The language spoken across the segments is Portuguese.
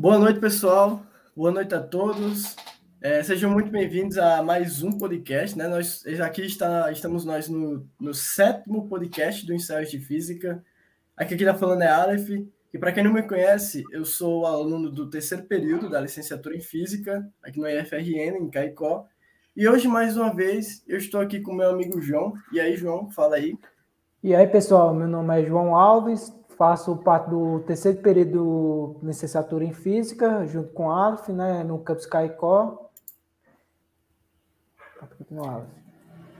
Boa noite, pessoal. Boa noite a todos. É, sejam muito bem-vindos a mais um podcast. Né? Nós aqui está, estamos nós no, no sétimo podcast do Ensaios de Física. Aqui quem está falando é Aleph. E para quem não me conhece, eu sou aluno do terceiro período da licenciatura em Física, aqui no IFRN, em Caicó. E hoje, mais uma vez, eu estou aqui com meu amigo João. E aí, João, fala aí. E aí, pessoal, meu nome é João Alves, faço parte do terceiro período de licenciatura em Física, junto com a Aleph, né, no campus Caicó.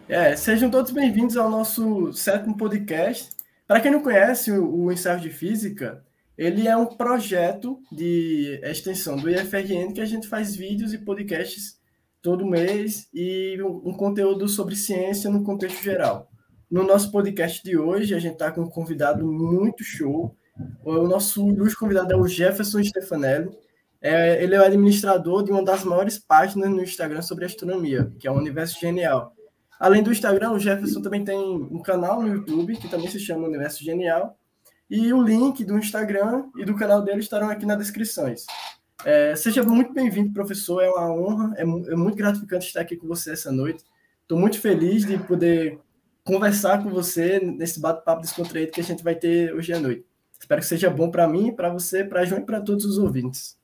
É, sejam todos bem-vindos ao nosso sétimo podcast. Para quem não conhece o, o Ensaio de Física, ele é um projeto de extensão do IFRN que a gente faz vídeos e podcasts todo mês e um conteúdo sobre ciência no contexto geral. No nosso podcast de hoje, a gente está com um convidado muito show. O nosso ilustre convidado é o Jefferson Stefanelli. É, ele é o administrador de uma das maiores páginas no Instagram sobre astronomia, que é o Universo Genial. Além do Instagram, o Jefferson também tem um canal no YouTube, que também se chama Universo Genial. E o link do Instagram e do canal dele estarão aqui nas descrições. É, seja muito bem-vindo, professor. É uma honra, é, é muito gratificante estar aqui com você essa noite. Estou muito feliz de poder conversar com você nesse bate-papo descontraído que a gente vai ter hoje à noite. Espero que seja bom para mim, para você, para João e para todos os ouvintes.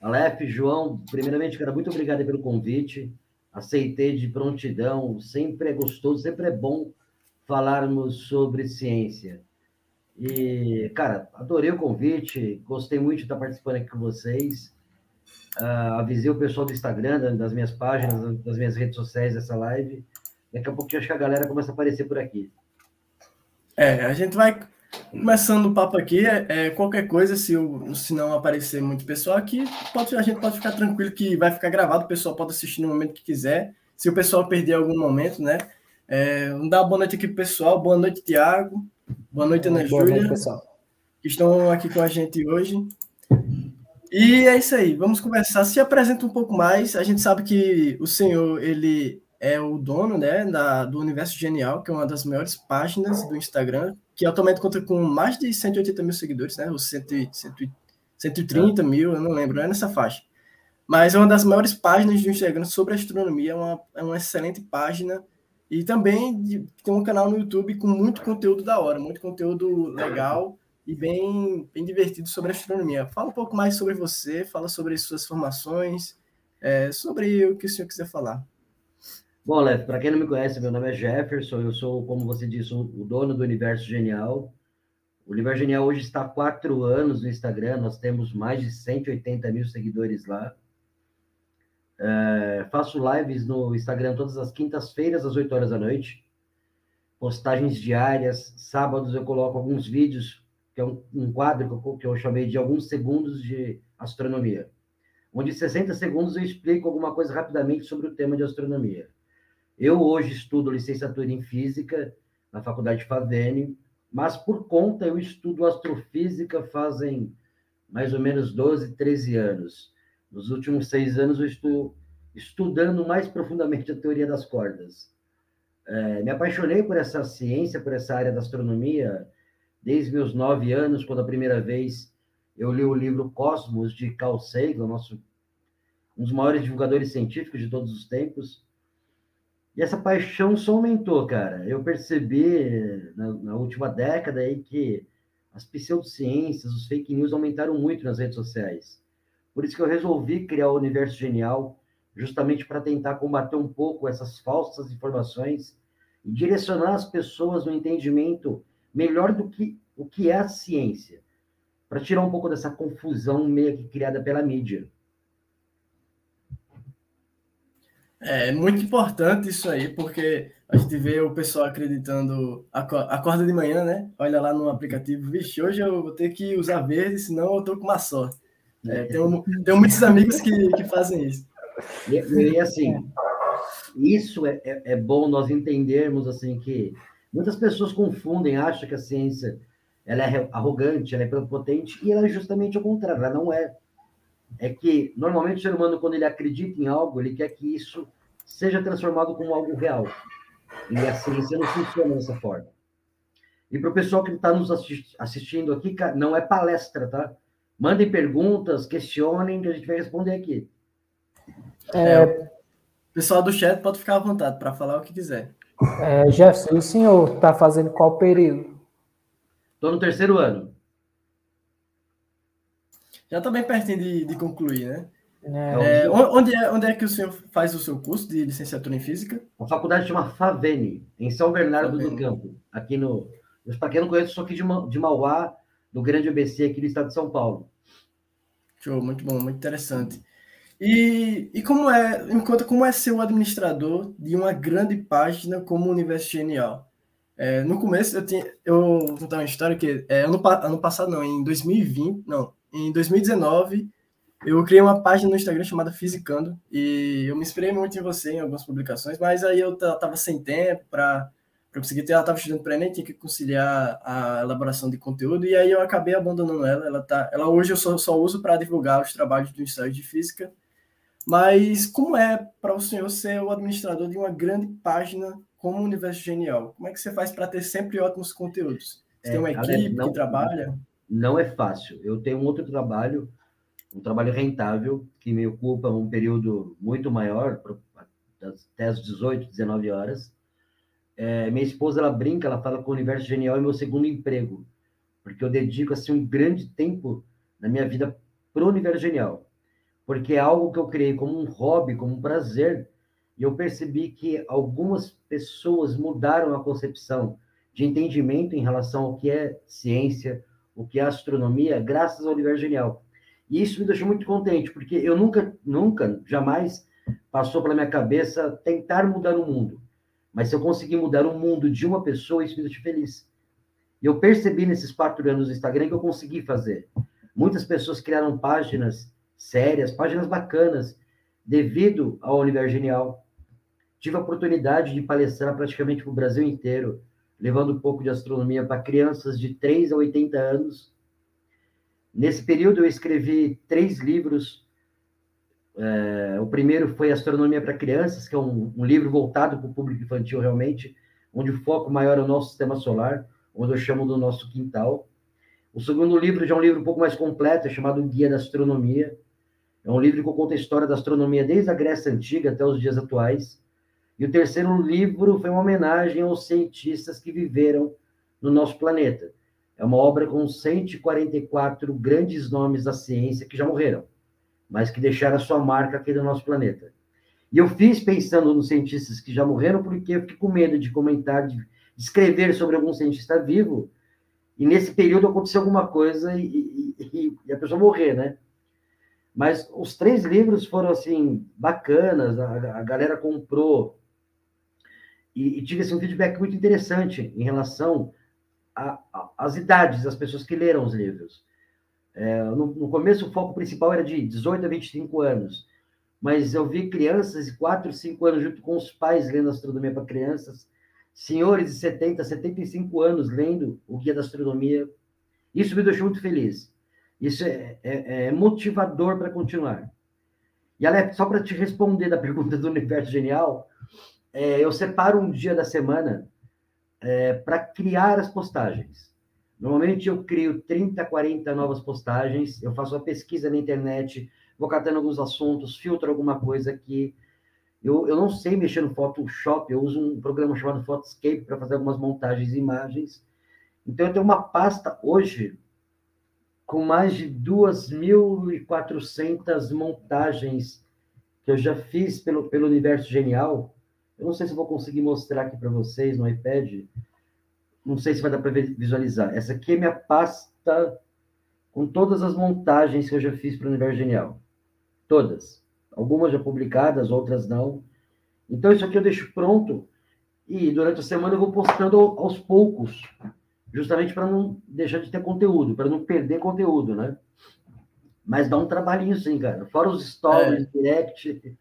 Aleph, João, primeiramente, cara, muito obrigado pelo convite. Aceitei de prontidão. Sempre é gostoso, sempre é bom falarmos sobre ciência. E, cara, adorei o convite, gostei muito de estar participando aqui com vocês. Uh, avisei o pessoal do Instagram, das minhas páginas, das minhas redes sociais dessa live. Daqui a pouquinho acho que a galera começa a aparecer por aqui. É, a gente vai Começando o papo aqui, é, é, qualquer coisa, se, o, se não aparecer muito pessoal aqui, pode, a gente pode ficar tranquilo que vai ficar gravado, o pessoal pode assistir no momento que quiser. Se o pessoal perder algum momento, né? É, vamos dar uma boa noite aqui pro pessoal. Boa noite, Tiago. Boa noite, Ana boa Júlia. Noite, pessoal. Que estão aqui com a gente hoje. E é isso aí, vamos conversar. Se apresenta um pouco mais. A gente sabe que o senhor, ele é o dono né, da, do Universo Genial, que é uma das maiores páginas do Instagram, que atualmente conta com mais de 180 mil seguidores, né? Ou 100, 130 mil, eu não lembro, é nessa faixa. Mas é uma das maiores páginas do Instagram sobre astronomia, é uma, é uma excelente página. E também tem um canal no YouTube com muito conteúdo da hora, muito conteúdo legal e bem, bem divertido sobre astronomia. Fala um pouco mais sobre você, fala sobre suas formações, é, sobre o que o senhor quiser falar. Bom, Lev, para quem não me conhece, meu nome é Jefferson, eu sou, como você disse, o dono do Universo Genial. O Universo Genial hoje está há quatro anos no Instagram, nós temos mais de 180 mil seguidores lá. É, faço lives no Instagram todas as quintas-feiras, às 8 horas da noite. Postagens diárias. Sábados eu coloco alguns vídeos, que é um, um quadro que eu, que eu chamei de alguns segundos de astronomia. Onde 60 segundos eu explico alguma coisa rapidamente sobre o tema de astronomia. Eu hoje estudo licenciatura em Física na Faculdade Favene, mas por conta eu estudo astrofísica fazem mais ou menos 12, 13 anos. Nos últimos seis anos eu estou estudando mais profundamente a teoria das cordas. É, me apaixonei por essa ciência, por essa área da astronomia, desde meus nove anos, quando a primeira vez eu li o livro Cosmos, de Carl Sagan, nosso, um dos maiores divulgadores científicos de todos os tempos. E essa paixão só aumentou, cara. Eu percebi na, na última década aí que as pseudociências, os fake news aumentaram muito nas redes sociais. Por isso que eu resolvi criar o Universo Genial, justamente para tentar combater um pouco essas falsas informações e direcionar as pessoas no entendimento melhor do que o que é a ciência, para tirar um pouco dessa confusão meio que criada pela mídia. É muito importante isso aí, porque a gente vê o pessoal acreditando, acorda de manhã, né? Olha lá no aplicativo, vixe, hoje eu vou ter que usar verde, senão eu tô com má sorte. É, muitos amigos que, que fazem isso. E, e assim, isso é, é, é, bom nós entendermos assim que muitas pessoas confundem, acham que a ciência ela é arrogante, ela é prepotente, e ela é justamente o contrário, ela não é é que normalmente o ser humano, quando ele acredita em algo, ele quer que isso seja transformado como algo real. E a ciência não funciona dessa forma. E para o pessoal que está nos assistindo aqui, não é palestra, tá? Mandem perguntas, questionem, que a gente vai responder aqui. É, o pessoal do chat pode ficar à vontade para falar o que quiser. É, Jefferson, e o senhor está fazendo qual período? Estou no terceiro ano. Já está bem pertinho de, de concluir, né? É. É, onde, é, onde é que o senhor faz o seu curso de licenciatura em física? A faculdade chama Favene, em São Bernardo Favene. do Campo, aqui no. Para quem não conhece, sou aqui de, de Mauá, do Grande ABC, aqui do estado de São Paulo. Show, muito bom, muito interessante. E, e como é, me conta como é ser o administrador de uma grande página como o Universo Genial. É, no começo eu tinha, eu vou contar uma história que é, ano, ano passado não, em 2020, não, em 2019 eu criei uma página no Instagram chamada Fisicando e eu me inspirei muito em você em algumas publicações, mas aí eu tava sem tempo para conseguir ter, ela estava estudando para Enem, tinha que conciliar a elaboração de conteúdo e aí eu acabei abandonando ela. Ela tá, ela hoje eu só, só uso para divulgar os trabalhos do Instagram de Física mas como é para o senhor ser o administrador de uma grande página como o Universo Genial? Como é que você faz para ter sempre ótimos conteúdos? Você é, tem uma equipe não, que trabalha? Não é fácil. Eu tenho um outro trabalho, um trabalho rentável, que me ocupa um período muito maior, até as 18, 19 horas. É, minha esposa, ela brinca, ela fala que o Universo Genial é meu segundo emprego, porque eu dedico, assim, um grande tempo na minha vida para o Universo Genial porque é algo que eu criei como um hobby, como um prazer, e eu percebi que algumas pessoas mudaram a concepção de entendimento em relação ao que é ciência, o que é astronomia, graças ao Universo Genial. E isso me deixou muito contente, porque eu nunca, nunca, jamais passou pela minha cabeça tentar mudar o mundo. Mas se eu conseguir mudar o mundo de uma pessoa, isso me deixa feliz. E eu percebi nesses quatro anos no Instagram que eu consegui fazer. Muitas pessoas criaram páginas sérias, páginas bacanas, devido ao Universo Genial. Tive a oportunidade de palestrar praticamente para o Brasil inteiro, levando um pouco de astronomia para crianças de 3 a 80 anos. Nesse período, eu escrevi três livros. É, o primeiro foi Astronomia para Crianças, que é um, um livro voltado para o público infantil, realmente, onde o foco maior é o nosso sistema solar, onde eu chamo do nosso quintal. O segundo livro já é um livro um pouco mais completo, é chamado Guia da Astronomia, é um livro que conta a história da astronomia desde a Grécia Antiga até os dias atuais. E o terceiro livro foi uma homenagem aos cientistas que viveram no nosso planeta. É uma obra com 144 grandes nomes da ciência que já morreram, mas que deixaram a sua marca aqui no nosso planeta. E eu fiz pensando nos cientistas que já morreram, porque eu fiquei com medo de comentar, de escrever sobre algum cientista vivo, e nesse período aconteceu alguma coisa e, e, e a pessoa morrer, né? Mas os três livros foram, assim, bacanas, a, a galera comprou. E, e, tive assim, um feedback muito interessante em relação às idades das pessoas que leram os livros. É, no, no, começo, o foco principal era de 18 a 25 anos, mas eu vi crianças de 4, 5 anos, junto com os pais, lendo Astronomia para Crianças, senhores de 70, 75 anos lendo o Guia da Astronomia. Isso me deixou muito feliz. Isso é, é, é motivador para continuar. E, Alex, só para te responder da pergunta do Universo Genial, é, eu separo um dia da semana é, para criar as postagens. Normalmente eu crio 30, 40 novas postagens, eu faço uma pesquisa na internet, vou catando alguns assuntos, filtro alguma coisa aqui. Eu, eu não sei mexer no Photoshop, eu uso um programa chamado Photoscape para fazer algumas montagens e imagens. Então eu tenho uma pasta hoje com mais de 2.400 montagens que eu já fiz pelo, pelo Universo Genial. Eu não sei se vou conseguir mostrar aqui para vocês no iPad. Não sei se vai dar para visualizar. Essa aqui é minha pasta com todas as montagens que eu já fiz para o Universo Genial. Todas. Algumas já publicadas, outras não. Então, isso aqui eu deixo pronto e durante a semana eu vou postando aos poucos justamente para não deixar de ter conteúdo, para não perder conteúdo, né? Mas dá um trabalhinho sim, cara. Fora os stories, é. direct.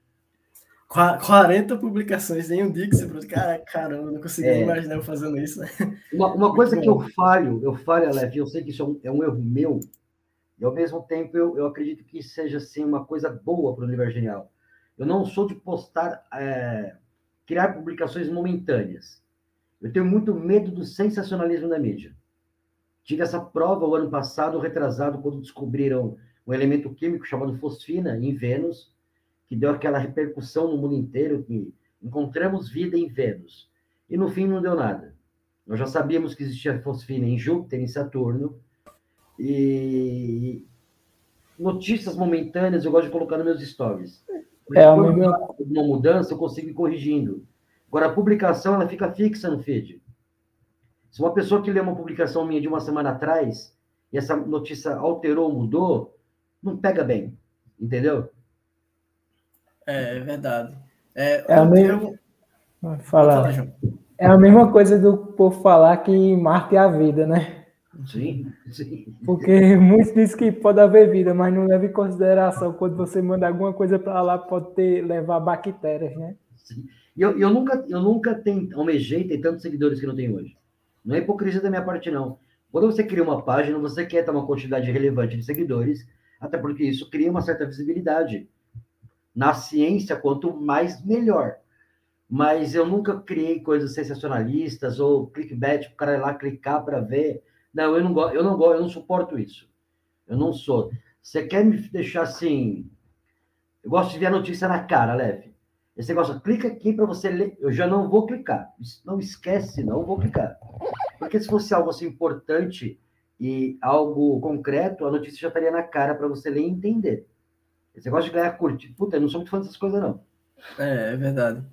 40 publicações em um produz. Cara, caramba, não consegui é. imaginar eu fazendo isso. Né? Uma, uma coisa que eu falho, eu falho, Aleph, eu sei que isso é um, é um, erro meu, e ao mesmo tempo eu, eu acredito que seja assim, uma coisa boa para o Universo Genial. Eu não sou de postar, é, criar publicações momentâneas. Eu tenho muito medo do sensacionalismo da mídia. Tive essa prova o ano passado, retrasado, quando descobriram um elemento químico chamado fosfina em Vênus, que deu aquela repercussão no mundo inteiro, que encontramos vida em Vênus. E no fim não deu nada. Nós já sabíamos que existia fosfina em Júpiter, em Saturno, e notícias momentâneas eu gosto de colocar nos meus stories. É a mesma... uma mudança, eu consigo ir corrigindo. Agora, a publicação, ela fica fixa no feed. Se uma pessoa que lê uma publicação minha de uma semana atrás, e essa notícia alterou, mudou, não pega bem. Entendeu? É, é verdade. É, É a mesma- eu- Fala. Fala, João. É a mesma coisa do povo falar que Marte é a vida, né? Sim, sim. Porque muitos dizem que pode haver vida, mas não leva em consideração quando você manda alguma coisa para lá, pode ter, levar bactérias, né? E eu, eu nunca, eu nunca tenho, almejei ter tantos seguidores que não tenho hoje. Não é hipocrisia da minha parte, não. Quando você cria uma página, você quer ter uma quantidade relevante de seguidores, até porque isso cria uma certa visibilidade. Na ciência, quanto mais, melhor. Mas eu nunca criei coisas sensacionalistas ou clickbait para o cara ir lá clicar para ver. Não, eu não gosto, eu não gosto, eu não suporto isso. Eu não sou. Você quer me deixar assim? Eu gosto de ver a notícia na cara, leve. Esse negócio, clica aqui para você ler. Eu já não vou clicar. Não esquece, não vou clicar. Porque se fosse algo assim importante e algo concreto, a notícia já estaria na cara para você ler e entender. Esse negócio de ganhar curte. Puta, eu não sou muito fã dessas coisas, não. É, é verdade.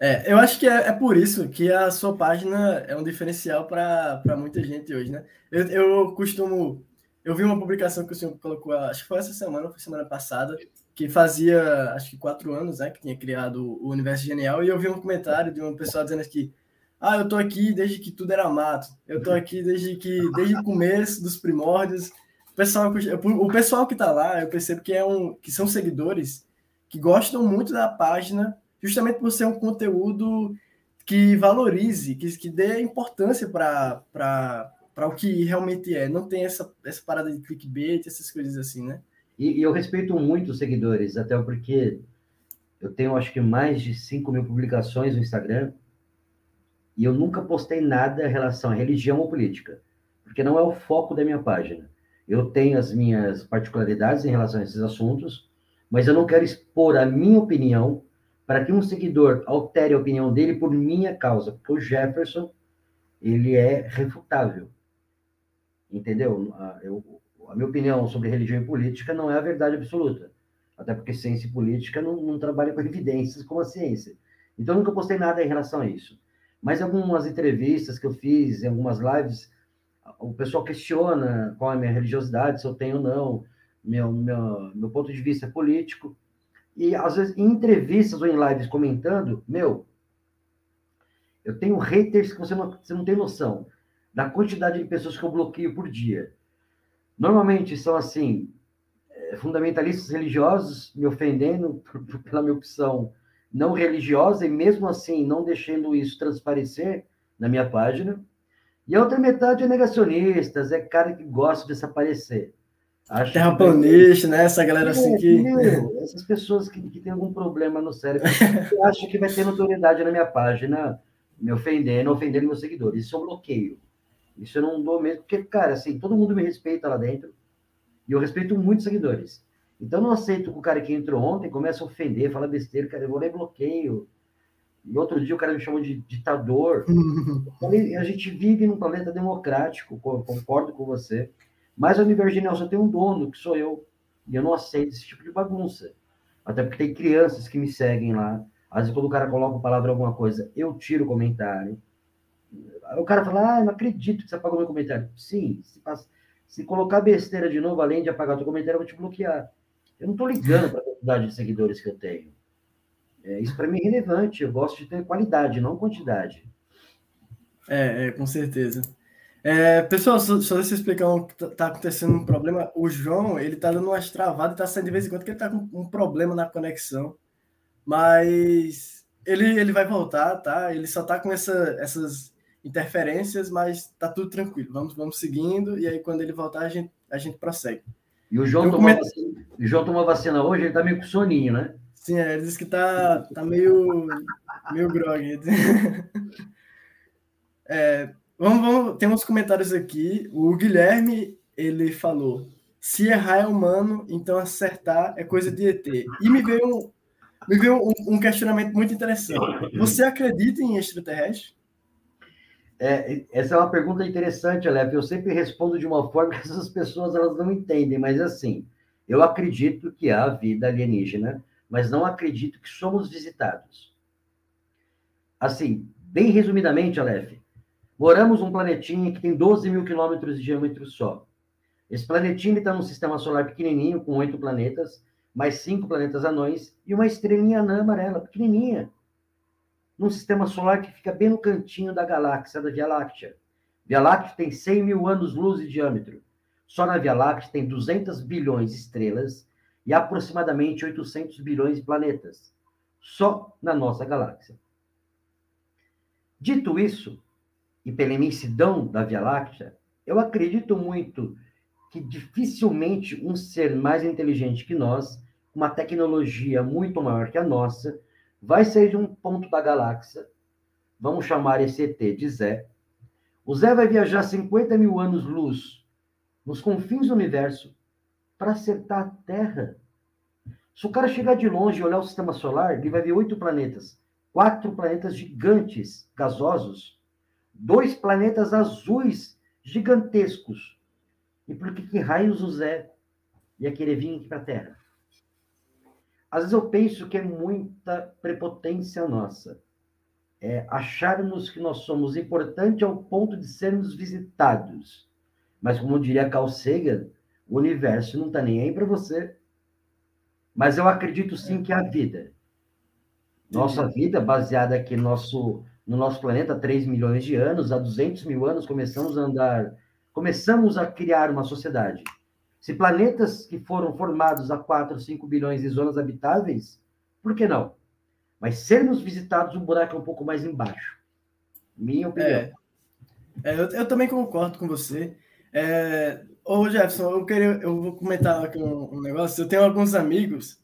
É, eu acho que é, é por isso que a sua página é um diferencial para muita gente hoje, né? Eu, eu costumo. Eu vi uma publicação que o senhor colocou, acho que foi essa semana, foi semana passada, que fazia, acho que quatro anos, né, que tinha criado o Universo Genial, e eu vi um comentário de uma pessoa dizendo que, ah, eu tô aqui desde que tudo era mato, eu tô aqui desde que, desde o começo dos primórdios. O pessoal, o pessoal que tá lá, eu percebo que, é um, que são seguidores que gostam muito da página, justamente por ser um conteúdo que valorize, que, que dê importância para o que realmente é. Não tem essa, essa parada de clickbait, essas coisas assim, né? E, e eu respeito muito os seguidores, até porque eu tenho acho que mais de 5 mil publicações no Instagram e eu nunca postei nada em relação a religião ou política, porque não é o foco da minha página. Eu tenho as minhas particularidades em relação a esses assuntos, mas eu não quero expor a minha opinião para que um seguidor altere a opinião dele por minha causa, porque o Jefferson, ele é refutável. Entendeu? Eu, a minha opinião sobre religião e política não é a verdade absoluta. Até porque ciência e política não, não trabalham com evidências como a ciência. Então, eu nunca postei nada em relação a isso. Mas algumas entrevistas que eu fiz, algumas lives, o pessoal questiona qual é a minha religiosidade, se eu tenho ou não, meu, meu, meu ponto de vista político. E, às vezes, em entrevistas ou em lives comentando, meu, eu tenho haters que você não, você não tem noção da quantidade de pessoas que eu bloqueio por dia. Normalmente são, assim, fundamentalistas religiosos me ofendendo pela minha opção não religiosa e, mesmo assim, não deixando isso transparecer na minha página. E a outra metade é negacionistas, é cara que gosta de desaparecer. Acho Terraplanista, né? Essa galera assim que. Meu, essas pessoas que, que têm algum problema no cérebro, eu acho que vai ter notoriedade na minha página, me ofendendo, ofendendo meus seguidores. Isso é um bloqueio. Isso eu não dou mesmo, porque, cara, assim, todo mundo me respeita lá dentro. E eu respeito muitos seguidores. Então, eu não aceito que o cara que entrou ontem comece a ofender, fala besteira, cara, eu vou ler bloqueio. E outro dia o cara me chamou de ditador. a gente vive num planeta democrático, concordo com você. Mas a Universo Genial só tem um dono, que sou eu. E eu não aceito esse tipo de bagunça. Até porque tem crianças que me seguem lá. Às vezes, quando o cara coloca palavra alguma coisa, eu tiro o comentário. O cara fala, ah, não acredito que você apagou meu comentário. Sim, se, passa... se colocar besteira de novo, além de apagar o teu comentário, eu vou te bloquear. Eu não estou ligando para a quantidade de seguidores que eu tenho. É, isso para mim é relevante. Eu gosto de ter qualidade, não quantidade. É, é com certeza. É, pessoal, só, só deixa eu explicar o que está acontecendo um problema. O João, ele tá dando umas travadas, tá saindo de vez em quando, porque ele tá com um problema na conexão. Mas ele, ele vai voltar, tá? Ele só tá com essa, essas interferências, mas tá tudo tranquilo. Vamos, vamos seguindo, e aí quando ele voltar, a gente, a gente prossegue. E o João, tomou, come... vacina, o João tomou vacina hoje, ele tá meio com soninho, né? Sim, é, ele disse que tá, tá meio, meio grog. É, Vamos, vamos, tem uns comentários aqui. O Guilherme, ele falou: se errar é humano, então acertar é coisa de ET. E me veio um, me veio um, um questionamento muito interessante. Você acredita em extraterrestre? É, essa é uma pergunta interessante, Alep. Eu sempre respondo de uma forma que essas pessoas elas não entendem, mas assim, eu acredito que há vida alienígena, mas não acredito que somos visitados. Assim, bem resumidamente, Aleph, moramos num planetinha que tem 12 mil quilômetros de diâmetro só. Esse planetinha está num sistema solar pequenininho, com oito planetas, mais cinco planetas anões e uma estrelinha anã amarela, pequenininha. Num sistema solar que fica bem no cantinho da galáxia, da Via Láctea. Via Láctea tem 100 mil anos-luz de diâmetro. Só na Via Láctea tem 200 bilhões de estrelas e aproximadamente 800 bilhões de planetas. Só na nossa galáxia. Dito isso, e pela imensidão da Via Láctea, eu acredito muito que dificilmente um ser mais inteligente que nós, com uma tecnologia muito maior que a nossa, vai sair de um ponto da galáxia, vamos chamar esse ET de Zé. O Zé vai viajar 50 mil anos-luz nos confins do universo para acertar a Terra. Se o cara chegar de longe e olhar o sistema solar, ele vai ver oito planetas. Quatro planetas gigantes, gasosos. Dois planetas azuis gigantescos e por que, que raios o Zé ia querer vir aqui para a Terra? Às vezes eu penso que é muita prepotência nossa. É acharmos que nós somos importantes ao ponto de sermos visitados. Mas, como diria Carl Sagan, o universo não está nem aí para você. Mas eu acredito sim que a vida, nossa vida baseada aqui no nosso, no nosso planeta há 3 milhões de anos, há 200 mil anos começamos a andar começamos a criar uma sociedade. Se planetas que foram formados há 4, 5 bilhões de zonas habitáveis, por que não? Mas sermos visitados, o buraco é um pouco mais embaixo. Minha opinião. É, é, eu, eu, também concordo com você. É, ô Jefferson, eu, queria, eu vou comentar aqui um, um, negócio. Eu tenho alguns amigos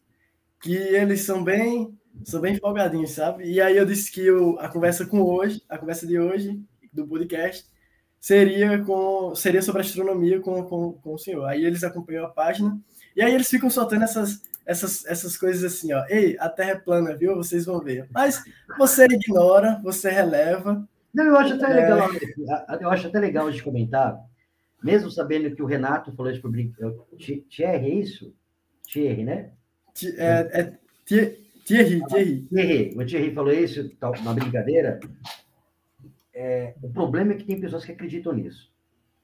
que eles são bem, são bem folgadinhos, sabe? E aí eu disse que eu, a conversa com hoje, a conversa de hoje, do podcast, seria com seria sobre astronomia com, com, com o senhor. Aí eles acompanham a página e aí eles ficam soltando essas, essas, essas coisas assim, ó. Ei, a Terra é plana, viu? Vocês vão ver. Mas você ignora, você releva. Não, eu acho até é... legal. Eu acho até legal de comentar, mesmo sabendo que o Renato falou de public... Thierry, é isso? Thierry, né? É, é Thierry, Thierry. Thierry. O Thierry falou isso, uma brincadeira. É, o problema é que tem pessoas que acreditam nisso.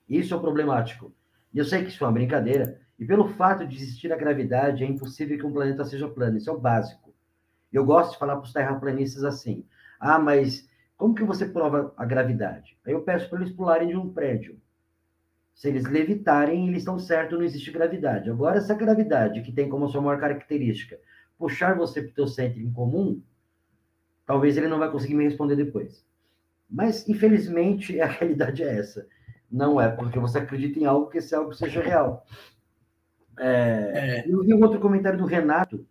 Isso é o problemático. E eu sei que isso é uma brincadeira, e pelo fato de existir a gravidade, é impossível que um planeta seja plano. Isso é o básico. Eu gosto de falar para os terraplanistas assim: ah, mas como que você prova a gravidade? Aí eu peço para eles pularem de um prédio. Se eles levitarem, eles estão certos, não existe gravidade. Agora, essa gravidade, que tem como sua maior característica puxar você para o teu centro em comum, talvez ele não vai conseguir me responder depois. Mas, infelizmente, a realidade é essa. Não é porque você acredita em algo que esse algo seja real. É, é. Eu vi um outro comentário do Renato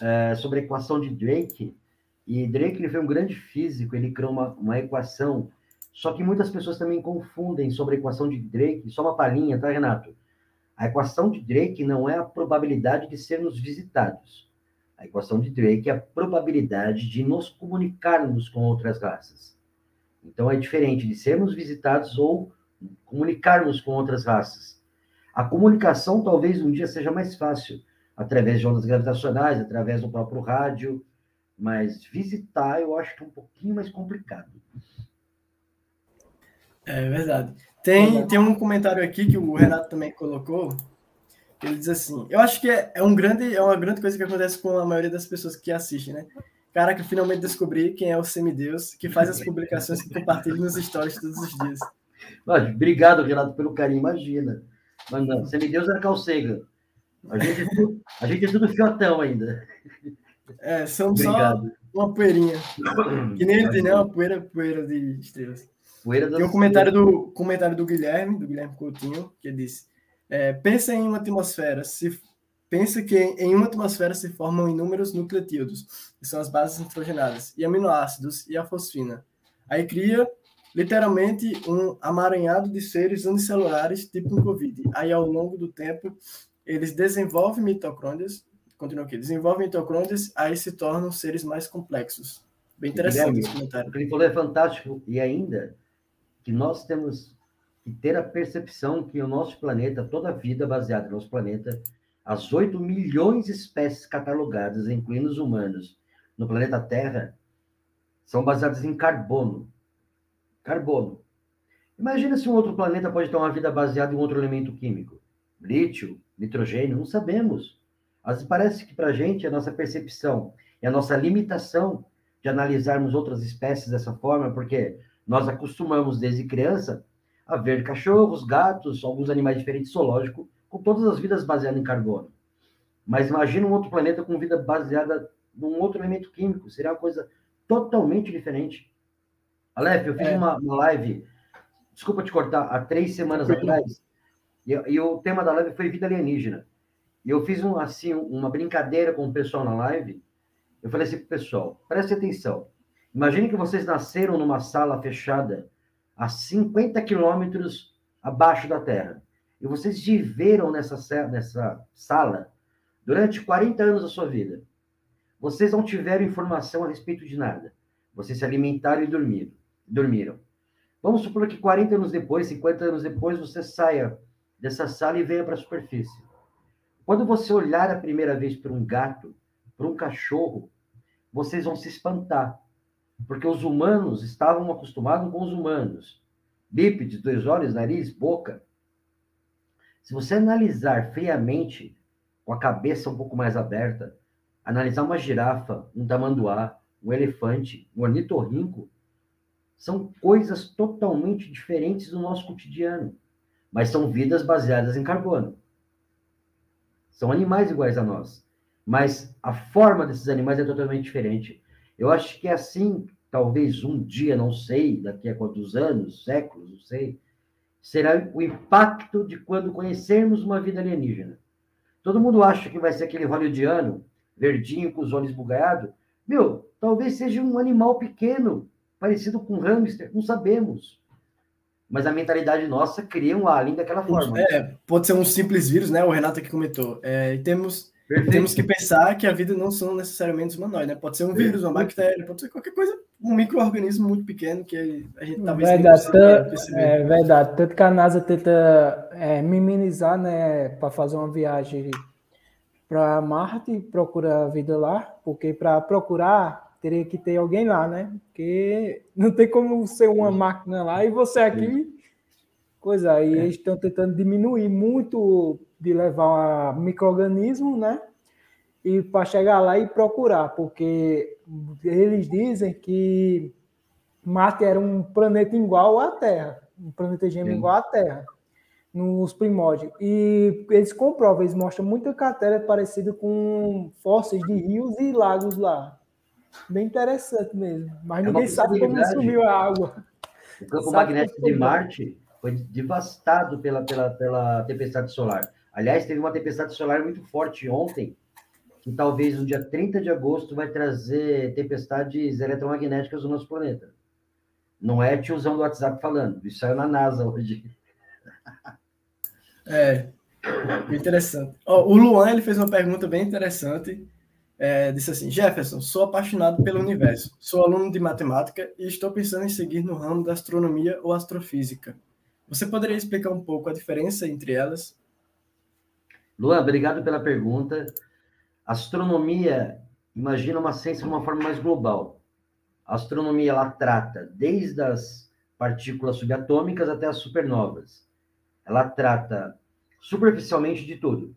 é, sobre a equação de Drake. E Drake ele foi um grande físico, ele criou uma, uma equação. Só que muitas pessoas também confundem sobre a equação de Drake. Só uma palhinha, tá, Renato? A equação de Drake não é a probabilidade de sermos visitados. A equação de Drake é a probabilidade de nos comunicarmos com outras raças. Então é diferente de sermos visitados ou comunicarmos com outras raças. A comunicação talvez um dia seja mais fácil, através de ondas gravitacionais, através do próprio rádio, mas visitar eu acho que é um pouquinho mais complicado. É verdade. Tem, tem um comentário aqui que o Renato também colocou. Ele diz assim: Eu acho que é, é, um grande, é uma grande coisa que acontece com a maioria das pessoas que assistem, né? Cara, que finalmente descobri quem é o semideus, que faz as publicações que compartilha nos stories todos os dias. obrigado, Renato, pelo carinho, imagina. Mas não, semideus era calcega. A gente, é tudo, a gente é tudo fiotão ainda. É, somos Obrigado. só uma poeirinha. Que nem ele tem, né? Uma poeira, poeira de estrelas. Poeira tem um comentário do, comentário do Guilherme, do Guilherme Coutinho, que disse: é, pensa em uma atmosfera, se Pensa que em uma atmosfera se formam inúmeros nucleotídeos, que são as bases nitrogenadas, e aminoácidos e a fosfina. Aí cria literalmente um amaranhado de seres unicelulares, tipo um Covid. Aí, ao longo do tempo, eles desenvolvem mitocôndrias, continua aqui, desenvolvem mitocôndrias, aí se tornam seres mais complexos. Bem interessante esse comentário. O que ele falou é fantástico, e ainda que nós temos que ter a percepção que o nosso planeta, toda a vida baseada no nosso planeta, as 8 milhões de espécies catalogadas, incluindo os humanos, no planeta Terra, são baseadas em carbono. Carbono. Imagina se um outro planeta pode ter uma vida baseada em outro elemento químico. Lítio, nitrogênio, não sabemos. Mas parece que para a gente, a nossa percepção e a nossa limitação de analisarmos outras espécies dessa forma, porque nós acostumamos desde criança a ver cachorros, gatos, alguns animais diferentes zoológicos, com todas as vidas baseadas em carbono. Mas imagina um outro planeta com vida baseada num outro elemento químico, seria uma coisa totalmente diferente. Aleph, eu fiz é. uma, uma, live, desculpa te cortar, há três semanas atrás, e, e, o tema da live foi vida alienígena. E eu fiz um, assim, uma brincadeira com o pessoal na live. Eu falei assim para o pessoal: preste atenção. Imagine que vocês nasceram numa sala fechada a 50 quilômetros abaixo da Terra. E vocês viveram nessa, nessa sala durante 40 anos da sua vida. Vocês não tiveram informação a respeito de nada. Vocês se alimentaram e dormiram. dormiram. Vamos supor que 40 anos depois, 50 anos depois, você saia dessa sala e venha para a superfície. Quando você olhar a primeira vez para um gato, para um cachorro, vocês vão se espantar porque os humanos estavam acostumados com os humanos. Bípedes, dois olhos, nariz, boca. Se você analisar friamente, com a cabeça um pouco mais aberta, analisar uma girafa, um tamanduá, um elefante, um ornitorrinco, são coisas totalmente diferentes do nosso cotidiano, mas são vidas baseadas em carbono. São animais iguais a nós, mas a forma desses animais é totalmente diferente. Eu acho que é assim, talvez um dia, não sei, daqui a quantos anos, séculos, não sei, será o impacto de quando conhecermos uma vida alienígena. Todo mundo acha que vai ser aquele hollywoodiano, verdinho, com os olhos bugalhados. Meu, talvez seja um animal pequeno, parecido com um hamster, não sabemos. Mas a mentalidade nossa cria um alien daquela forma. É, pode ser um simples vírus, né? O Renato aqui comentou. É, temos Perfeito. Temos que pensar que a vida não são necessariamente humanoides, né? Pode ser um vírus, uma bactéria, pode ser qualquer coisa, um microorganismo muito pequeno que a gente talvez não perceber. É verdade, tanto que a NASA tenta é, minimizar, né, para fazer uma viagem para Marte, procura a vida lá, porque para procurar teria que ter alguém lá, né? Porque não tem como ser uma máquina lá e você aqui, coisa aí, é. eles estão tentando diminuir muito de levar microorganismo, né? E para chegar lá e procurar, porque eles dizem que Marte era um planeta igual à Terra, um planeta gêmeo igual à Terra, nos primórdios. E eles comprovam, eles mostram muita cratera parecida com fósseis de rios e lagos lá. Bem interessante mesmo. Mas é ninguém sabe como sumiu a água. O campo sabe magnético de Marte foi devastado pela, pela, pela tempestade solar. Aliás, teve uma tempestade solar muito forte ontem, que talvez no dia 30 de agosto vai trazer tempestades eletromagnéticas no nosso planeta. Não é tiozão do WhatsApp falando, isso saiu na NASA hoje. É, interessante. Oh, o Luan ele fez uma pergunta bem interessante. É, disse assim: Jefferson, sou apaixonado pelo universo, sou aluno de matemática e estou pensando em seguir no ramo da astronomia ou astrofísica. Você poderia explicar um pouco a diferença entre elas? Luan, obrigado pela pergunta. Astronomia, imagina uma ciência de uma forma mais global. A astronomia, ela trata desde as partículas subatômicas até as supernovas. Ela trata superficialmente de tudo.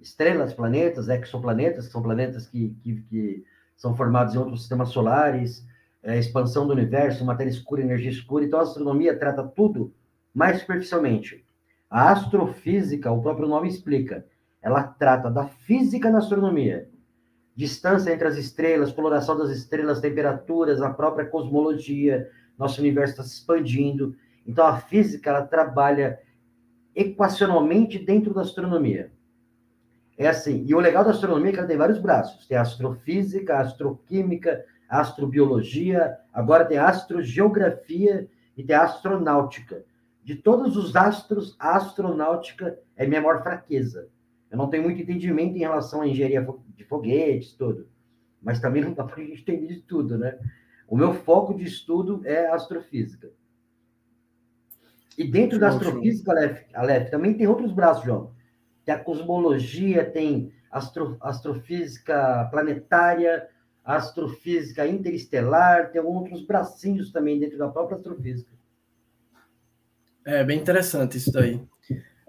Estrelas, planetas, exoplanetas, que são planetas que, que, que são formados em outros sistemas solares, é, expansão do universo, matéria escura, energia escura. Então, a astronomia trata tudo mais superficialmente. A astrofísica, o próprio nome explica, ela trata da física na astronomia. Distância entre as estrelas, coloração das estrelas, temperaturas, a própria cosmologia, nosso universo está se expandindo. Então, a física, ela trabalha equacionalmente dentro da astronomia. É assim, e o legal da astronomia é que ela tem vários braços. Tem astrofísica, astroquímica, astrobiologia, agora tem astrogeografia, e tem astronáutica. De todos os astros, a astronáutica é minha maior fraqueza. Eu não tenho muito entendimento em relação à engenharia de foguetes, tudo. Mas também não dá para a gente entender de tudo, né? O meu foco de estudo é astrofísica. E dentro da astrofísica, Aleph, Aleph, também tem outros braços, João. Tem a cosmologia, tem astro, astrofísica planetária, astrofísica interestelar, tem outros bracinhos também dentro da própria astrofísica. É bem interessante isso daí.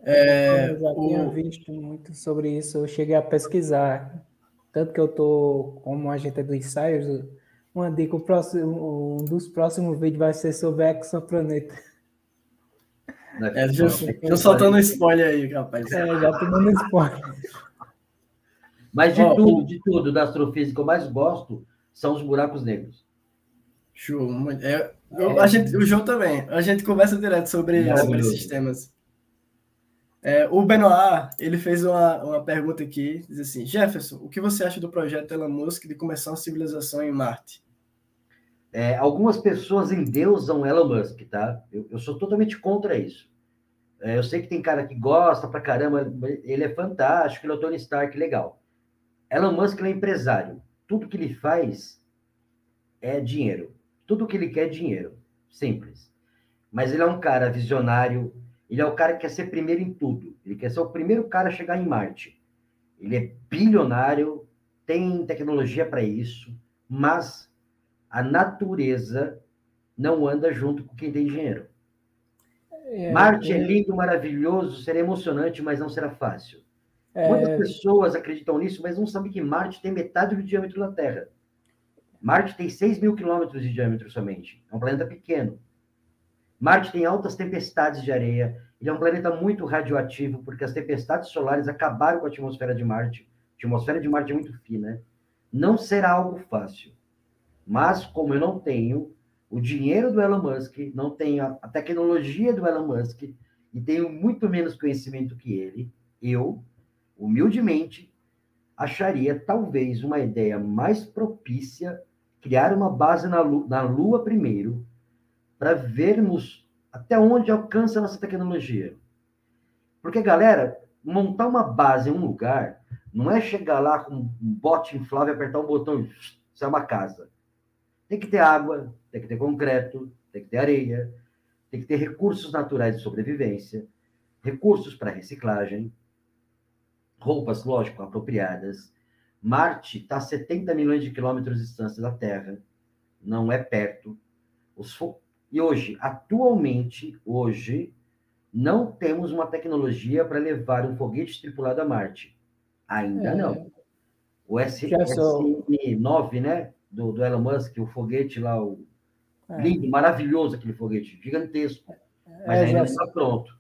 É, eu já o... tinha visto muito sobre isso, eu cheguei a pesquisar. Tanto que eu tô como agente do ensaios, uma dica, o próximo, um dos próximos vídeos vai ser sobre exoplaneta. É, já, já soltando spoiler aí, rapaz. É, já tô dando spoiler. Mas de oh, tudo, de tudo da astrofísica que eu mais gosto são os buracos negros. Show. É, eu, a gente, o João também. A gente conversa direto sobre, sobre esses temas. É, o Benoit, ele fez uma, uma pergunta aqui, diz assim, Jefferson, o que você acha do projeto Elon Musk de começar uma civilização em Marte? É, algumas pessoas endeusam Elon Musk, tá? Eu, eu sou totalmente contra isso. É, eu sei que tem cara que gosta pra caramba, ele é fantástico, ele é o Tony Stark, legal. Elon Musk é empresário. Tudo que ele faz é dinheiro. Tudo que ele quer é dinheiro. Simples. Mas ele é um cara visionário, ele é o cara que quer ser primeiro em tudo. Ele quer ser o primeiro cara a chegar em Marte. Ele é bilionário, tem tecnologia para isso, mas a natureza não anda junto com quem tem dinheiro. É, Marte é... é lindo, maravilhoso, será emocionante, mas não será fácil. É... Muitas pessoas acreditam nisso, mas não sabem que Marte tem metade do diâmetro da Terra. Marte tem 6 mil quilômetros de diâmetro somente. É um planeta pequeno. Marte tem altas tempestades de areia. Ele é um planeta muito radioativo, porque as tempestades solares acabaram com a atmosfera de Marte. A atmosfera de Marte é muito fina. Não será algo fácil. Mas, como eu não tenho o dinheiro do Elon Musk, não tenho a, tecnologia do Elon Musk e tenho muito menos conhecimento que ele, eu, humildemente, acharia talvez uma ideia mais propícia criar uma base na Lua, na Lua primeiro, para vermos até onde alcança a nossa tecnologia. Porque, galera, montar uma base em um lugar não é chegar lá com um bote inflável, apertar um botão e isso é uma casa. Tem que ter água, tem que ter concreto, tem que ter areia, tem que ter recursos naturais de sobrevivência, recursos para reciclagem, roupas, lógico, apropriadas. Marte está a 70 milhões de quilômetros de distância da Terra, não é perto. Os e hoje, atualmente, hoje, não temos uma tecnologia para levar um foguete tripulado a Marte. Ainda é. não. O SM9, né? do, do Elon Musk, o foguete lá, o é. lindo, maravilhoso aquele foguete, gigantesco. Mas é, ainda não está pronto.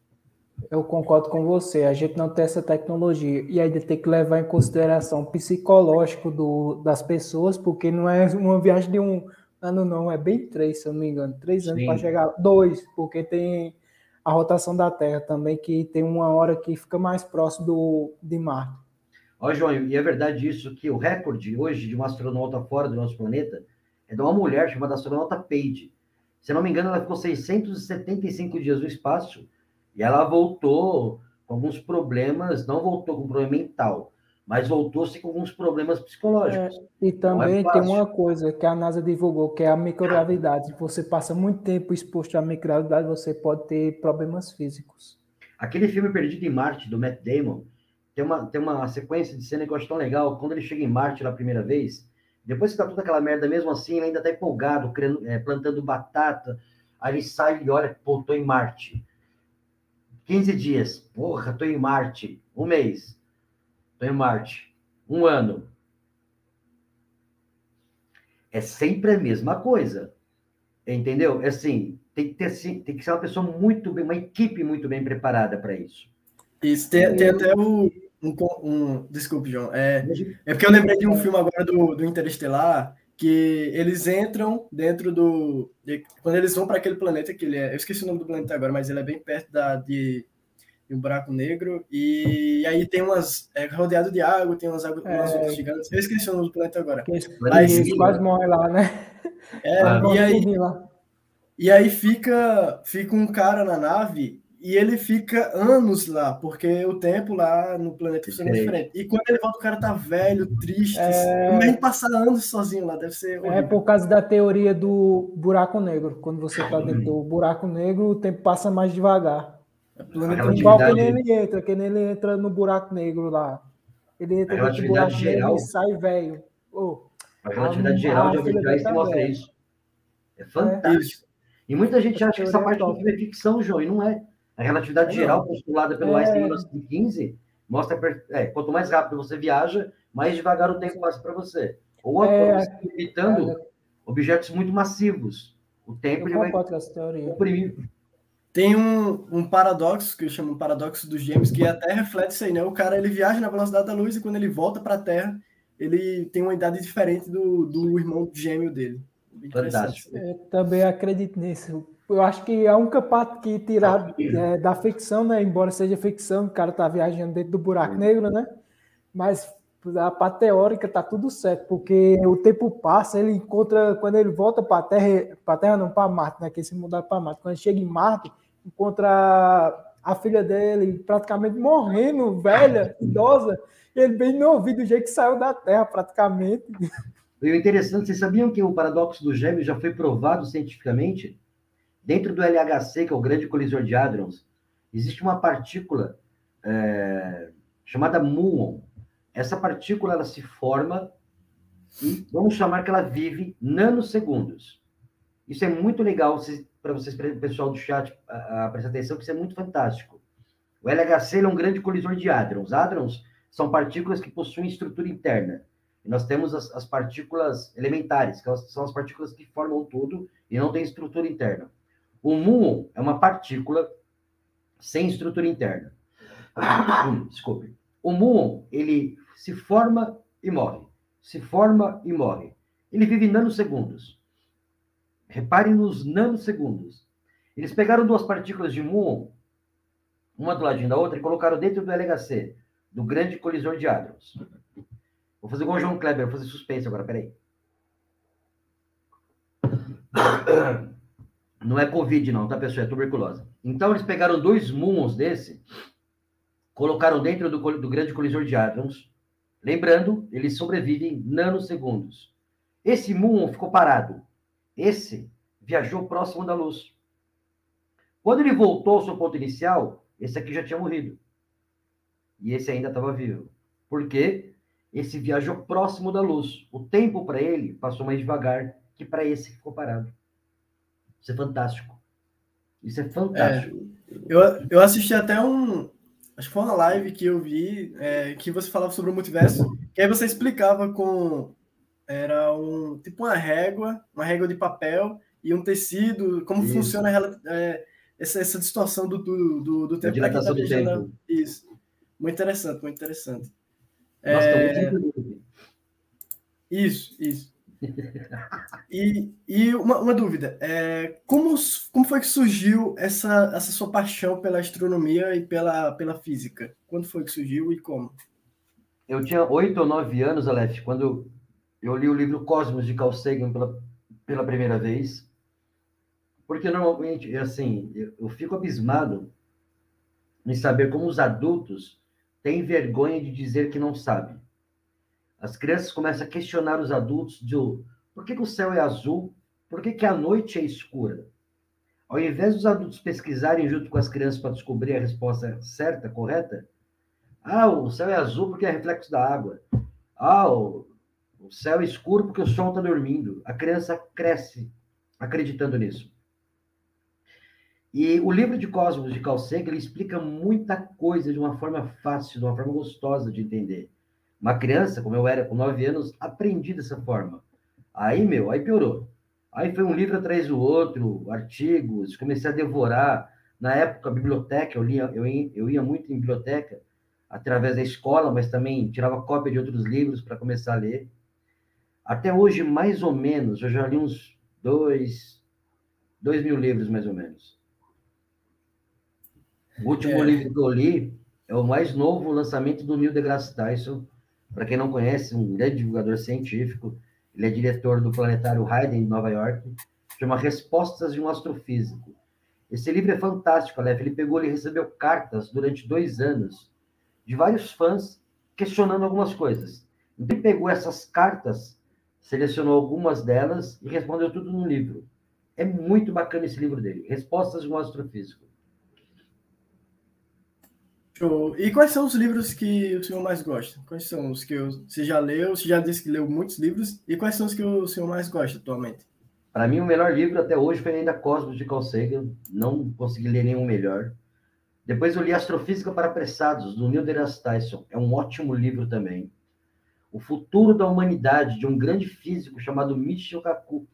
Eu concordo com você, a gente não tem essa tecnologia e ainda tem que levar em consideração o psicológico do, das pessoas, porque não é uma viagem de um ano, não, é bem três, se eu não me engano, três anos para chegar, dois, porque tem a rotação da Terra também, que tem uma hora que fica mais próximo do, de Marte. Ó, João, e é verdade isso, que o recorde hoje de uma astronauta fora do nosso planeta é de uma mulher chamada astronauta Paige. Se não me engano, ela ficou 675 dias no espaço e ela voltou com alguns problemas, não voltou com problema mental, mas voltou-se com alguns problemas psicológicos. É, e é também é tem uma coisa que a NASA divulgou, que é a microgravidade. Se você passa muito tempo exposto à microgravidade, você pode ter problemas físicos. Aquele filme Perdido em Marte, do Matt Damon, tem uma, tem uma sequência de cena que eu acho tão legal. Quando ele chega em Marte pela primeira vez, depois que tá toda aquela merda, mesmo assim, ele ainda tá empolgado, é, plantando batata. Aí ele sai e olha, pô, tô em Marte. 15 dias. Porra, tô em Marte. Um mês. Em Marte. Um ano. É sempre a mesma coisa. Entendeu? É assim, tem que, ter, tem que ser uma pessoa muito bem, uma equipe muito bem preparada para isso. Isso, tem, tem até o. Um, um, desculpe, João. É, é porque eu lembrei de um filme agora do, do Interestelar que eles entram dentro do. De, quando eles vão para aquele planeta que ele é. Eu esqueci o nome do planeta agora, mas ele é bem perto da, de, um buraco negro. E, e aí tem umas. É rodeado de água, tem umas águas é, gigantes. Eu esqueci o nome do planeta agora. Mas, quase morre lá, né? É, ah, e aí. E aí fica, fica um cara na nave e ele fica anos lá, porque o tempo lá no planeta funciona diferente. E quando ele volta, o cara tá velho, triste. É... Imagina passar anos sozinho lá, deve ser. É horrível. É por causa da teoria do buraco negro. Quando você tá dentro do buraco negro, o tempo passa mais devagar. É igual que nem ele entra, que nem ele entra no buraco negro lá. Ele entra no buraco geral... negro e sai velho. Oh, a relatividade a geral de Albert tá mostra isso. É fantástico. É. E muita gente acha que essa parte do filme é ficção, João, e não é. A relatividade é, geral postulada pelo é... Einstein em 1915 mostra é, quanto mais rápido você viaja, mais devagar o tempo passa para você. Ou é... evitando objetos muito massivos. O tempo ele vai comprimir. Tem um, um paradoxo que eu chamo de paradoxo dos gêmeos, que até reflete isso aí, né? O cara ele viaja na velocidade da luz e quando ele volta para a Terra, ele tem uma idade diferente do, do irmão gêmeo dele. Fantástico. Eu também acredito nisso eu acho que a única parte que tirar é, da ficção, né? Embora seja ficção, o cara tá viajando dentro do buraco negro, né? Mas a parte teórica tá tudo certo, porque o tempo passa, ele encontra, quando ele volta para a Terra, para Terra não, para Marte, né? Que se mudar para Marte, quando ele chega em Marte, encontra a filha dele praticamente morrendo, velha, idosa, ele bem novo, do jeito que saiu da Terra, praticamente. E o interessante, vocês sabiam que o paradoxo do gêmeo já foi provado cientificamente? Dentro do LHC, que é o grande colisor de hadrons, existe uma partícula é, chamada muon. Essa partícula ela se forma e vamos chamar que ela vive nanosegundos. Isso é muito legal para vocês, pessoal do chat, a, a, prestar atenção, que isso é muito fantástico. O LHC é um grande colisor de hadrons. Hadrons são partículas que possuem estrutura interna. E nós temos as, as partículas elementares, que são as partículas que formam tudo e não têm estrutura interna. O muon é uma partícula sem estrutura interna. Desculpe. O muon, ele se forma e morre. Se forma e morre. Ele vive nanosegundos. Reparem nos nanosegundos. Eles pegaram duas partículas de muon, uma do ladinho da outra, e colocaram dentro do LHC, do grande colisor de hadrons. Vou fazer igual o João Kleber, vou fazer suspense agora, peraí. Não é Covid, não, tá, pessoal? É tuberculose. Então, eles pegaram dois muons desse, colocaram dentro do, do grande colisor de átomos. Lembrando, eles sobrevivem nanosegundos. Esse muon ficou parado. Esse viajou próximo da luz. Quando ele voltou ao seu ponto inicial, esse aqui já tinha morrido. E esse ainda estava vivo. Por quê? Esse viajou próximo da luz. O tempo para ele passou mais devagar que para esse que ficou parado. Isso é fantástico. Isso é fantástico. É, eu, eu assisti até um. Acho que foi uma live que eu vi é, que você falava sobre o multiverso. Que aí você explicava com. Era um tipo uma régua, uma régua de papel e um tecido, como Isso. funciona é, essa, essa distorção do, do, do, do tempo. A dilatação tá do tempo. Isso. Muito interessante, muito interessante. Nossa, é... muito Isso, isso. E, e uma, uma dúvida, é, como, como foi que surgiu essa, essa sua paixão pela astronomia e pela, pela física? Quando foi que surgiu e como? Eu tinha oito ou nove anos, Aleph, quando eu li o livro Cosmos de Carl Sagan pela, pela primeira vez, porque normalmente, assim, eu, eu fico abismado em saber como os adultos têm vergonha de dizer que não sabem. As crianças começam a questionar os adultos de por que, que o céu é azul? Por que, que a noite é escura? Ao invés dos adultos pesquisarem junto com as crianças para descobrir a resposta certa, correta, ah, o céu é azul porque é reflexo da água. Ah, o, o céu é escuro porque o sol está dormindo. A criança cresce acreditando nisso. E o livro de Cosmos de Carl Sagan, explica muita coisa de uma forma fácil, de uma forma gostosa de entender. Uma criança, como eu era com nove anos, aprendi dessa forma. Aí, meu, aí piorou. Aí foi um livro atrás do outro, artigos, comecei a devorar. Na época, a biblioteca, eu, lia, eu, ia, eu ia muito em biblioteca, através da escola, mas também tirava cópia de outros livros para começar a ler. Até hoje, mais ou menos, eu já li uns dois, dois mil livros, mais ou menos. O último é. livro que eu li é o mais novo lançamento do Neil deGrasse Tyson, para quem não conhece, um grande divulgador científico, ele é diretor do planetário Hayden, em Nova York, chama Respostas de um Astrofísico. Esse livro é fantástico, Aleph. Ele pegou, ele recebeu cartas durante dois anos de vários fãs questionando algumas coisas. Então, ele pegou essas cartas, selecionou algumas delas e respondeu tudo no livro. É muito bacana esse livro dele, Respostas de um Astrofísico. Show. E quais são os livros que o senhor mais gosta? Quais são os que você já leu? Você já disse que leu muitos livros. E quais são os que o senhor mais gosta atualmente? Para mim, o melhor livro até hoje foi ainda Cosmos de Carl Sagan. Não consegui ler nenhum melhor. Depois eu li Astrofísica para Apressados, do Neil deGrasse Tyson. É um ótimo livro também. O Futuro da Humanidade, de um grande físico chamado Michio Kaku.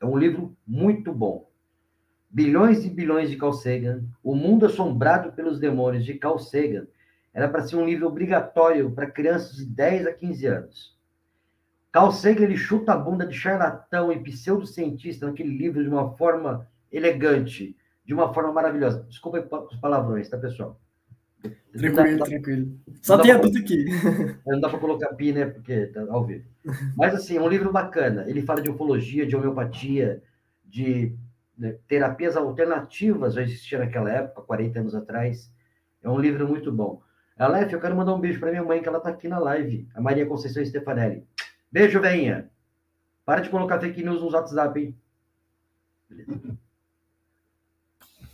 É um livro muito bom. Bilhões e bilhões de Carl Sagan, O Mundo Assombrado pelos Demônios de Carl Sagan, era para ser um livro obrigatório para crianças de 10 a 15 anos. Carl Sagan ele chuta a bunda de charlatão e pseudocientista naquele livro de uma forma elegante, de uma forma maravilhosa. Desculpa os palavrões, tá, pessoal? Tranquilo, dá, tranquilo. Só tem adulto aqui. Não dá para colocar pi, né? Porque tá ao vivo. Mas, assim, é um livro bacana. Ele fala de ufologia, de homeopatia, de né, terapias alternativas já existiam naquela época, 40 anos atrás. É um livro muito bom. Aleph, eu quero mandar um beijo para minha mãe, que ela está aqui na live, a Maria Conceição Stefanelli. Beijo, venha. Para de colocar fake news nos WhatsApp, hein?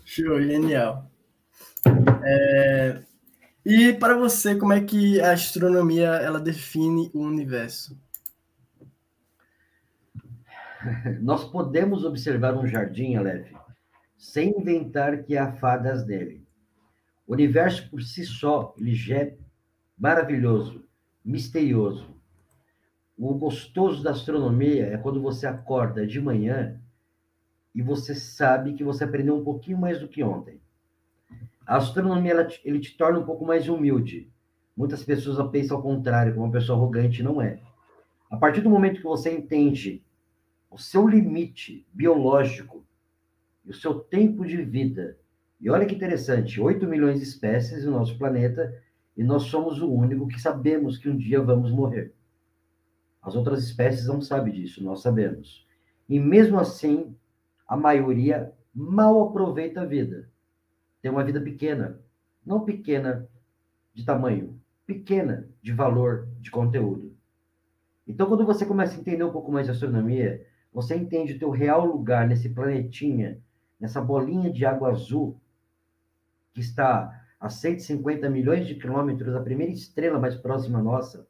Show, genial. É... E para você, como é que a astronomia ela define o universo? Nós podemos observar um jardim, Aleph, sem inventar que há fadas nele. O universo por si só, ele é maravilhoso, misterioso. O gostoso da astronomia é quando você acorda de manhã e você sabe que você aprendeu um pouquinho mais do que ontem. A astronomia ela, ele te torna um pouco mais humilde. Muitas pessoas pensam ao contrário, que uma pessoa arrogante não é. A partir do momento que você entende o seu limite biológico e o seu tempo de vida. E olha que interessante, 8 milhões de espécies no nosso planeta e nós somos o único que sabemos que um dia vamos morrer. As outras espécies não sabem disso, nós sabemos. E mesmo assim, a maioria mal aproveita a vida. Tem uma vida pequena, não pequena de tamanho, pequena de valor, de conteúdo. Então, quando você começa a entender um pouco mais de astronomia, você entende o teu real lugar nesse planetinha, nessa bolinha de água azul que está a 150 milhões de quilômetros, a primeira estrela mais próxima nossa,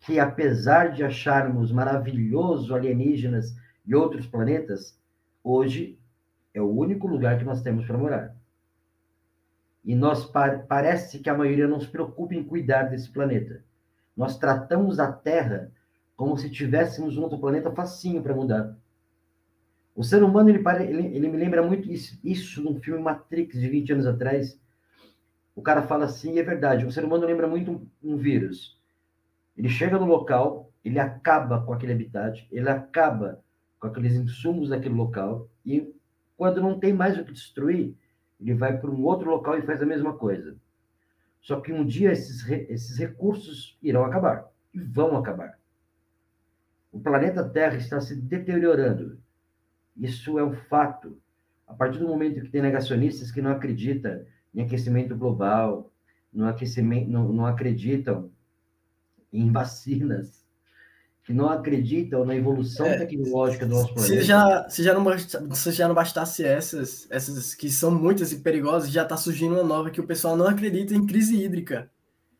que apesar de acharmos maravilhoso alienígenas e outros planetas, hoje é o único lugar que nós temos para morar. E nós parece que a maioria não se preocupa em cuidar desse planeta. Nós tratamos a Terra como se tivéssemos um outro planeta facinho para mudar. O ser humano, ele, ele, ele me lembra muito isso, isso num filme Matrix, de 20 anos atrás. O cara fala assim, e é verdade, o ser humano lembra muito um, um vírus. Ele chega no local, ele acaba com aquele habitat, ele acaba com aqueles insumos daquele local, e quando não tem mais o que destruir, ele vai para um outro local e faz a mesma coisa. Só que um dia esses, esses recursos irão acabar, e vão acabar. O planeta Terra está se deteriorando. Isso é um fato. A partir do momento que tem negacionistas que não acreditam em aquecimento global, não, aquecimento, não, não acreditam em vacinas, que não acreditam na evolução é, tecnológica do nosso planeta. Se já, se já, não, se já não bastasse essas, essas que são muitas e perigosas, já está surgindo uma nova que o pessoal não acredita em crise hídrica.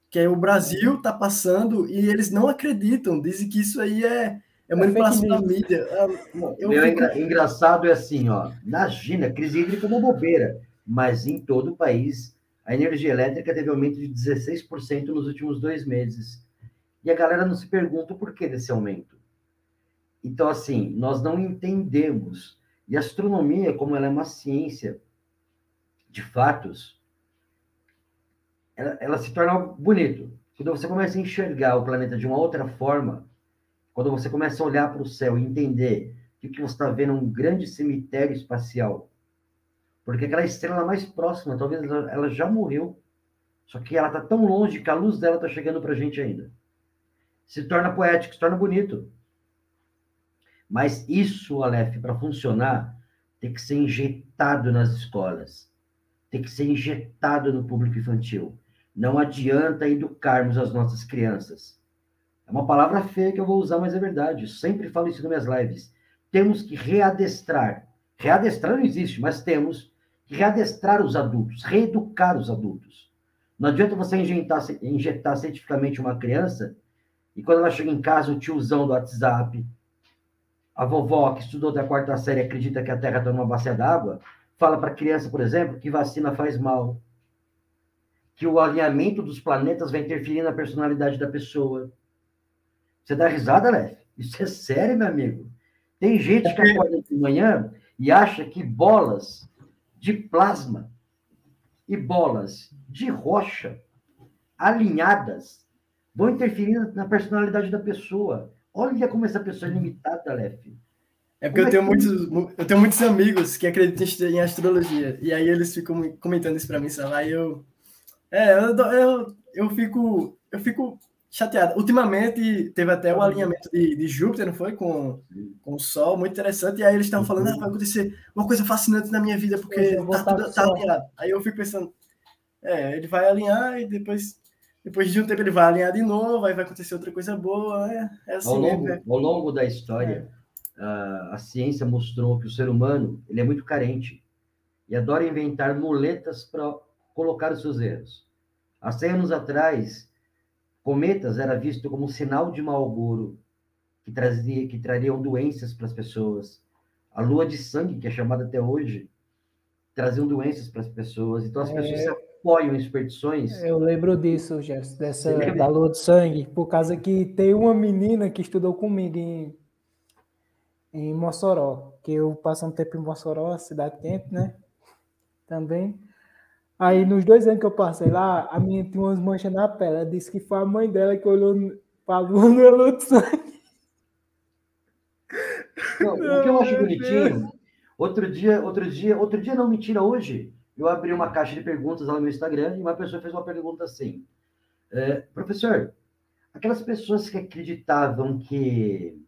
Que é o Brasil está passando e eles não acreditam, dizem que isso aí é, é manipulação da mídia. Ah, eu Meu fico... engraçado é assim, ó. Na China, crise hídrica é uma bobeira, mas em todo o país a energia elétrica teve aumento de 16% nos últimos dois meses. E a galera não se pergunta o porquê desse aumento. Então, assim, nós não entendemos. E a astronomia, como ela é uma ciência de fatos, ela, ela se torna bonito. Quando você começa a enxergar o planeta de uma outra forma, quando você começa a olhar para o céu e entender que que você está vendo é um grande cemitério espacial, porque aquela estrela mais próxima, talvez ela, ela já morreu, só que ela está tão longe que a luz dela está chegando para a gente ainda. Se torna poético, se torna bonito. Mas isso, Aleph, para funcionar, tem que ser injetado nas escolas, tem que ser injetado no público infantil. Não adianta educarmos as nossas crianças. É uma palavra feia que eu vou usar, mas é verdade. Eu sempre falo isso nas minhas lives. Temos que readestrar. Readestrar não existe, mas temos que readestrar os adultos, reeducar os adultos. Não adianta você injetar, injetar cientificamente uma criança e quando ela chega em casa, o tiozão do WhatsApp, a vovó que estudou da quarta série acredita que a Terra está numa bacia d'água, fala para a criança, por exemplo, que vacina faz mal, que o alinhamento dos planetas vai interferir na personalidade da pessoa. Você dá risada, Lef? Isso é sério, meu amigo. Tem gente que acorda de manhã e acha que bolas de plasma e bolas de rocha alinhadas vão interferir na personalidade da pessoa. Olha como essa pessoa é limitada, Lef. É porque eu tenho, muitos, eu tenho muitos amigos que acreditam em astrologia. E aí eles ficam comentando isso para mim, sei lá, e eu. É, eu, eu, eu, fico, eu fico chateado. Ultimamente teve até o alinhamento de, de Júpiter, não foi? Com, com o Sol, muito interessante. E aí eles estavam falando, ah, vai acontecer uma coisa fascinante na minha vida, porque tá, tudo, tá alinhado. Aí eu fico pensando, é, ele vai alinhar e depois depois de um tempo ele vai alinhar de novo, aí vai acontecer outra coisa boa. É, é assim ao, longo, é. ao longo da história, é. a, a ciência mostrou que o ser humano ele é muito carente e adora inventar muletas para colocar os seus erros. Há 100 anos atrás, cometas era visto como um sinal de mau auguro que, trazia, que trariam doenças para as pessoas. A lua de sangue, que é chamada até hoje, traziam doenças para as pessoas. Então as pessoas é apoiam expedições. Eu lembro disso, Jess, dessa da lua de sangue, por causa que tem uma menina que estudou comigo em, em Mossoró, que eu passo um tempo em Mossoró, cidade quente, né? Também. Aí, nos dois anos que eu passei lá, a menina tinha umas manchas na pele. Ela disse que foi a mãe dela que olhou para a lua de sangue. Não, o que eu acho bonitinho, outro dia, outro dia, outro dia não, mentira, hoje, eu abri uma caixa de perguntas lá no meu Instagram e uma pessoa fez uma pergunta assim: é, professor, aquelas pessoas que acreditavam que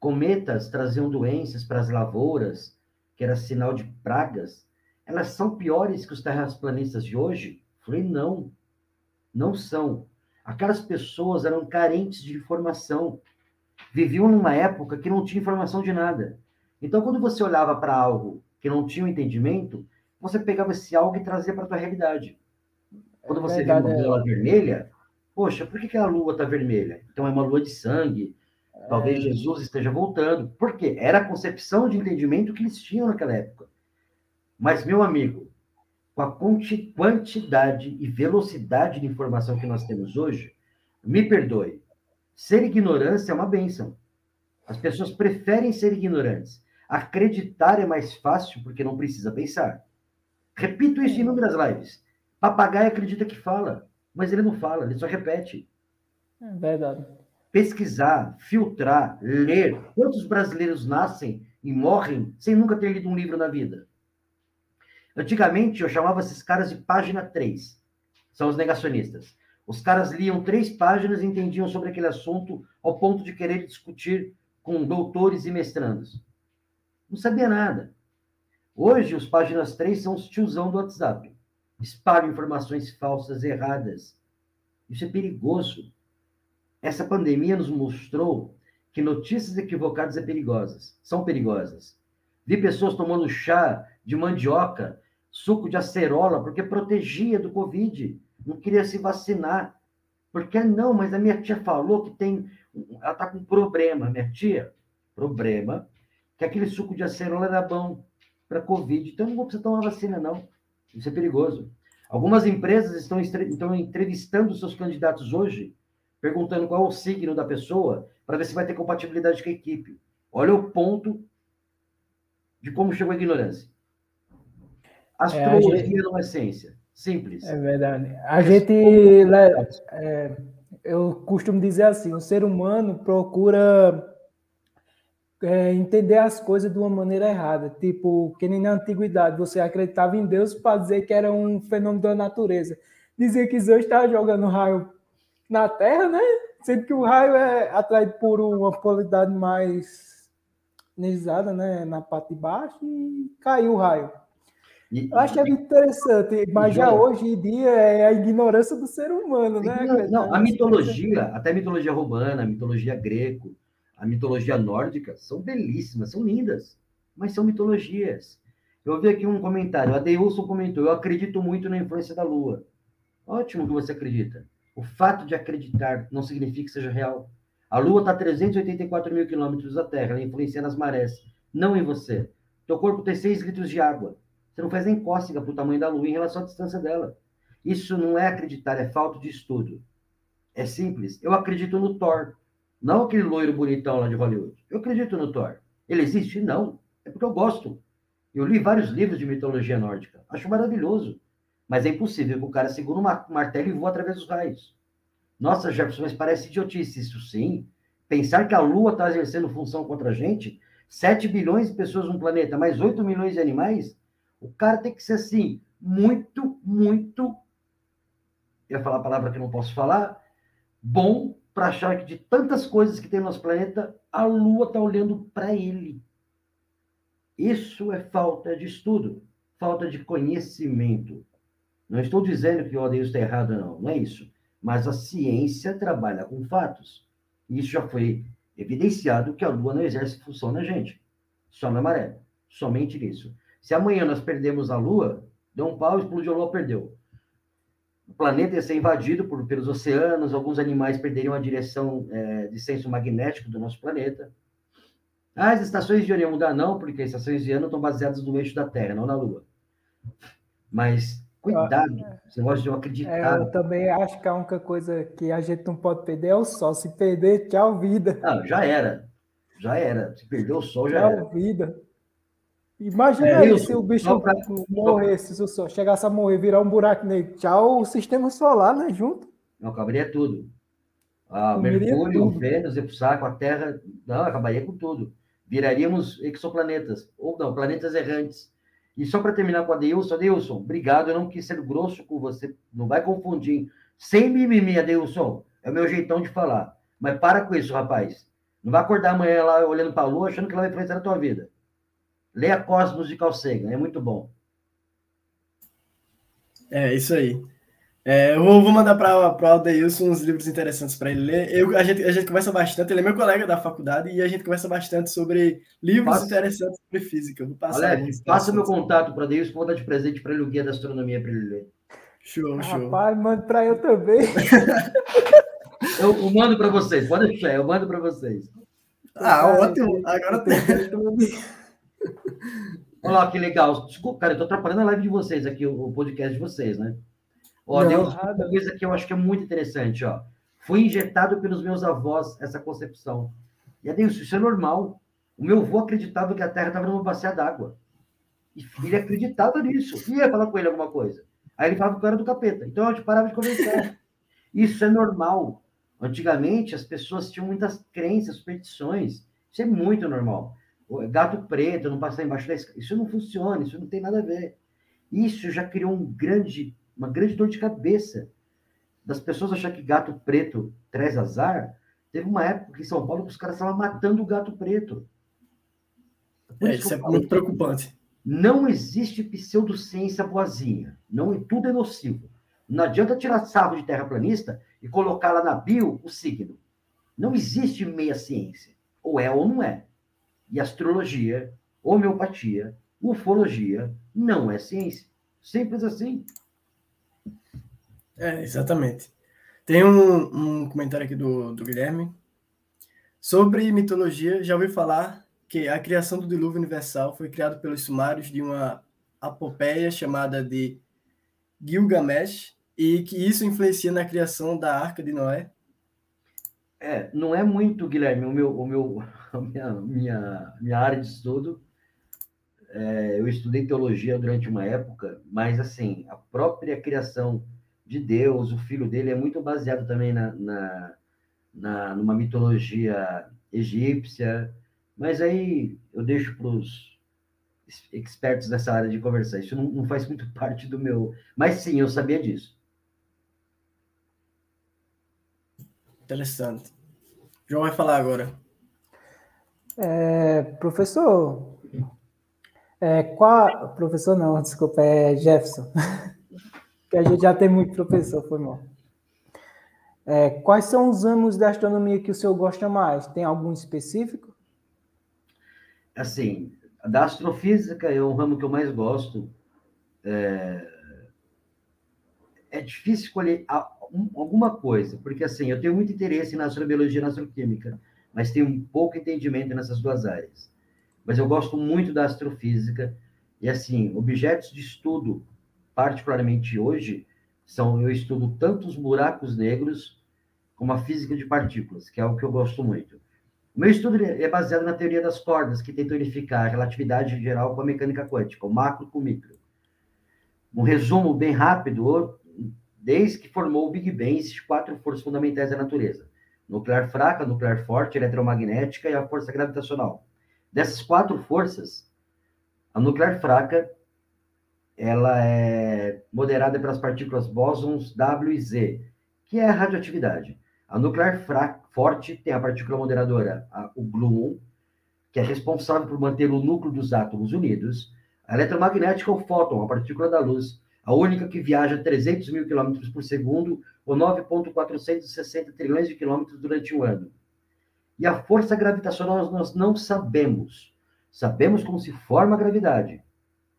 cometas traziam doenças para as lavouras, que era sinal de pragas, elas são piores que os terraplanistas de hoje? Falei, não, não são. Aquelas pessoas eram carentes de informação, viviam numa época que não tinha informação de nada. Então, quando você olhava para algo que não tinha um entendimento, você pegava esse algo e trazia para a tua realidade. Quando você vê uma bola é. vermelha, poxa, por que, que a lua está vermelha? Então é uma lua de sangue. Talvez é. Jesus esteja voltando. Por quê? Era a concepção de entendimento que eles tinham naquela época. Mas, meu amigo, com a quantidade e velocidade de informação que nós temos hoje, me perdoe, ser ignorância é uma benção. As pessoas preferem ser ignorantes. Acreditar é mais fácil porque não precisa pensar. Repito isso em inúmeras lives. Papagaio acredita que fala, mas ele não fala, ele só repete. É verdade. Pesquisar, filtrar, ler. Quantos brasileiros nascem e morrem sem nunca ter lido um livro na vida? Antigamente, eu chamava esses caras de página 3. São os negacionistas. Os caras liam três páginas e entendiam sobre aquele assunto ao ponto de querer discutir com doutores e mestrandos. Não sabia nada. Hoje, os páginas 3 são os tiozão do WhatsApp. Espalham informações falsas, erradas. Isso é perigoso. Essa pandemia nos mostrou que notícias equivocadas é perigosas, são perigosas. Vi pessoas tomando chá de mandioca, suco de acerola, porque protegia do Covid, não queria se vacinar. Porque não, mas a minha tia falou que tem, ela está com problema, minha tia, problema, que aquele suco de acerola era bom para Covid. Então, não vou precisar tomar vacina, não. Isso é perigoso. Algumas empresas estão, estão entrevistando seus candidatos hoje, perguntando qual é o signo da pessoa, para ver se vai ter compatibilidade com a equipe. Olha o ponto de como chegou a ignorância. Astrologia é, gente... não é ciência. Simples. É verdade. A gente. É, eu costumo dizer assim: o ser humano procura é, entender as coisas de uma maneira errada. Tipo, que nem na antiguidade você acreditava em Deus para dizer que era um fenômeno da natureza. Dizia que Zeus estava jogando raio na Terra, né? Sendo que o raio é atraído por uma polaridade mais energizada né, na parte de baixo e caiu o raio. E, eu acho que é interessante, mas já hoje em dia é a ignorância do ser humano, né? Não, a mitologia, até a mitologia romana, a mitologia greco, a mitologia nórdica, são belíssimas, são lindas, mas são mitologias. Eu vi aqui um comentário, a Deilson comentou, eu acredito muito na influência da Lua. Ótimo que você acredita. O fato de acreditar não significa que seja real. A Lua está a 384 mil quilômetros da Terra, ela influencia nas marés, não em você. Teu corpo tem 6 litros de água. Você não faz nem cócega para o tamanho da Lua em relação à distância dela. Isso não é acreditar, é falta de estudo. É simples. Eu acredito no Thor. Não aquele loiro bonitão lá de Hollywood. Eu acredito no Thor. Ele existe? Não. É porque eu gosto. Eu li vários livros de mitologia nórdica. Acho maravilhoso. Mas é impossível que o cara segure um martelo e voe através dos raios. Nossa, Jefferson, mas parece idiotice isso sim. Pensar que a Lua está exercendo função contra a gente, 7 bilhões de pessoas no planeta, mais 8 milhões de animais, o cara tem que ser assim, muito, muito. Eu ia falar a palavra que não posso falar, bom para achar que de tantas coisas que tem no nosso planeta, a Lua está olhando para ele. Isso é falta de estudo, falta de conhecimento. Não estou dizendo que o Adeus está errado, não, não é isso. Mas a ciência trabalha com fatos. Isso já foi evidenciado que a Lua não exerce função na gente, só na maré. Somente nisso. Se amanhã nós perdemos a Lua, deu um pau, explodiu a Lua, perdeu. O planeta ia ser invadido por, pelos oceanos, alguns animais perderiam a direção é, de senso magnético do nosso planeta. Ah, as estações de ano iam mudar, não, porque as estações de ano estão baseadas no eixo da Terra, não na Lua. Mas Cuidado, você gosta de acreditar. É, eu também acho que a única coisa que a gente não pode perder é o sol. Se perder, tchau, vida. Não, já era. Já era. Se perder o sol, já tchau, era. vida. Imagina é, aí se o bicho pra... morresse, se o sol chegasse a morrer, virar um buraco nele. Tchau, o sistema solar, né? Junto. Não, acabaria tudo. Ah, Mercúrio, tudo. Vênus, saco, a Terra. Não, acabaria com tudo. Viraríamos exoplanetas. Ou não, planetas errantes e só para terminar com a Deilson, Adeilson, obrigado, eu não quis ser grosso com você, não vai confundir. Sem mimimi, Adeilson, é o meu jeitão de falar. Mas para com isso, rapaz. Não vai acordar amanhã lá olhando para a lua, achando que ela vai influenciar a tua vida. Leia Cosmos de Carl Sagan, é muito bom. É, isso aí. É, eu vou mandar para o Aldeilson uns livros interessantes para ele ler. Eu, a, gente, a gente conversa bastante, ele é meu colega da faculdade e a gente conversa bastante sobre livros passa, interessantes sobre física. Vou passar Alex, passa meu contato para o Aldeilson, vou dar de presente para ele o Guia da Astronomia para ele ler. Show, show. Rapaz, manda para eu também. eu, eu mando para vocês, pode deixar, eu mando para vocês. Ah, ótimo. Agora tem. Olha lá, que legal. Desculpa, cara, eu estou atrapalhando a live de vocês aqui, o podcast de vocês, né? Ó, não, uma coisa que eu acho que é muito interessante, ó. Foi injetado pelos meus avós essa concepção. E Adeus, isso é normal. O meu avô acreditava que a Terra estava numa bacia d'água. E ele acreditava nisso. Ia falar com ele alguma coisa. Aí ele falava que eu era do capeta. Então a gente parava de conversar. Isso é normal. Antigamente as pessoas tinham muitas crenças, superstições. Isso é muito normal. Gato preto, não passar embaixo da escada. Isso não funciona, isso não tem nada a ver. Isso já criou um grande uma grande dor de cabeça das pessoas achar que gato preto traz azar. Teve uma época em São Paulo que os caras estavam matando o gato preto. É, isso é muito preocupante. Não existe pseudociência boazinha. Não, tudo é nocivo. Não adianta tirar sarro de terraplanista e colocar lá na bio o signo. Não existe meia ciência. Ou é ou não é. E astrologia, homeopatia, ufologia não é ciência. Simples assim. É, exatamente. Tem um, um comentário aqui do, do Guilherme. Sobre mitologia, já ouvi falar que a criação do dilúvio universal foi criada pelos sumários de uma apopeia chamada de Gilgamesh e que isso influencia na criação da Arca de Noé. É, não é muito, Guilherme, o meu, o meu, minha, minha, minha área de estudo. É, eu estudei teologia durante uma época, mas assim, a própria criação de Deus, o filho dele é muito baseado também na, na, na numa mitologia egípcia, mas aí eu deixo para os expertos dessa área de conversar. Isso não, não, faz muito parte do meu. Mas sim, eu sabia disso. Interessante. João vai falar agora. É, professor, é, qual. Professor, não, desculpa, é Jefferson. que a gente já tem muito professor, foi mal. É, quais são os ramos da astronomia que o senhor gosta mais? Tem algum específico? Assim, da astrofísica é o ramo que eu mais gosto. É, é difícil escolher alguma coisa, porque assim, eu tenho muito interesse na astrobiologia e na astroquímica, mas tenho um pouco entendimento nessas duas áreas. Mas eu gosto muito da astrofísica, e assim, objetos de estudo, particularmente hoje, são eu estudo tanto os buracos negros como a física de partículas, que é o que eu gosto muito. O meu estudo é baseado na teoria das cordas, que tenta unificar a relatividade geral com a mecânica quântica, o macro com o micro. Um resumo bem rápido, desde que formou o Big Bang, existem quatro forças fundamentais da natureza: nuclear fraca, nuclear forte, eletromagnética e a força gravitacional. Dessas quatro forças, a nuclear fraca ela é moderada pelas partículas bósons W e Z, que é a radioatividade. A nuclear fraca, forte tem a partícula moderadora, a, o gluon, que é responsável por manter o núcleo dos átomos unidos. A eletromagnética o fóton, a partícula da luz, a única que viaja 300 mil quilômetros por segundo, ou 9,460 trilhões de quilômetros durante um ano. E a força gravitacional nós não sabemos. Sabemos como se forma a gravidade.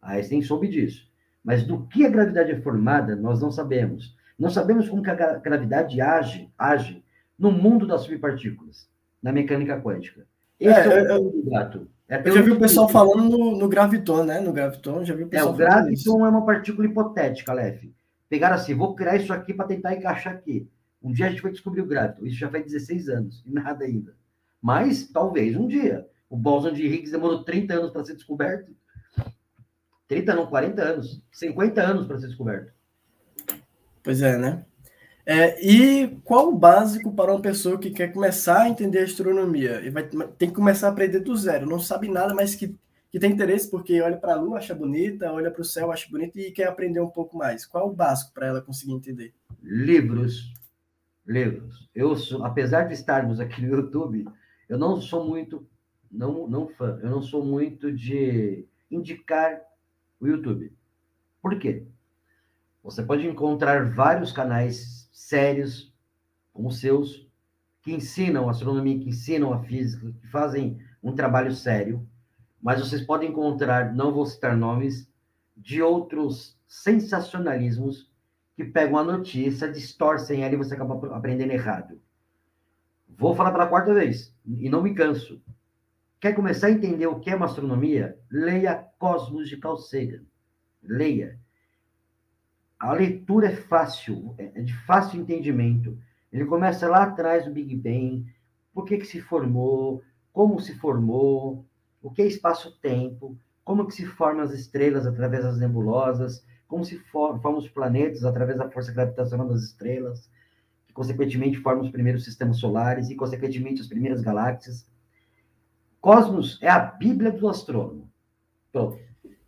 Einstein soube disso. Mas do que a gravidade é formada, nós não sabemos. Não sabemos como que a gravidade age, age no mundo das subpartículas, na mecânica quântica. Esse é, é o é, gato. É eu já vi o pessoal falando no, no, graviton, né? No graviton, já vi o pessoal É, o graviton é uma partícula hipotética, Aleph. Pegaram assim, vou criar isso aqui para tentar encaixar aqui. Um dia a gente vai descobrir o graviton. Isso já faz 16 anos, e nada ainda. Mas, talvez, um dia. O bóson de Higgs demorou 30 anos para ser descoberto. 30 não, 40 anos. 50 anos para ser descoberto. Pois é, né? É, e qual o básico para uma pessoa que quer começar a entender astronomia? E vai, tem que começar a aprender do zero, não sabe nada, mas que, que tem interesse porque olha para a lua, acha bonita, olha para o céu, acha bonito e quer aprender um pouco mais. Qual o básico para ela conseguir entender? Livros. Livros. Eu sou, apesar de estarmos aqui no YouTube, eu não sou muito, não, não fã, eu não sou muito de indicar o YouTube. Por quê? Você pode encontrar vários canais sérios, como os seus, que ensinam astronomia, que ensinam a física, que fazem um trabalho sério, mas vocês podem encontrar, não vou citar nomes, de outros sensacionalismos que pegam a notícia, distorcem ela e você acaba aprendendo errado. Vou falar pela quarta vez, e não me canso. Quer começar a entender o que é uma astronomia? Leia Cosmos de Sagan. Leia a leitura é fácil, é, é de fácil entendimento. Ele começa lá atrás do Big Bang, por que, que se formou, como se formou, o que é espaço-tempo, como que se formam as estrelas através das nebulosas, como se formam os planetas através da força gravitacional das estrelas, que consequentemente formam os primeiros sistemas solares e consequentemente as primeiras galáxias. Cosmos é a Bíblia do astrônomo. Pronto.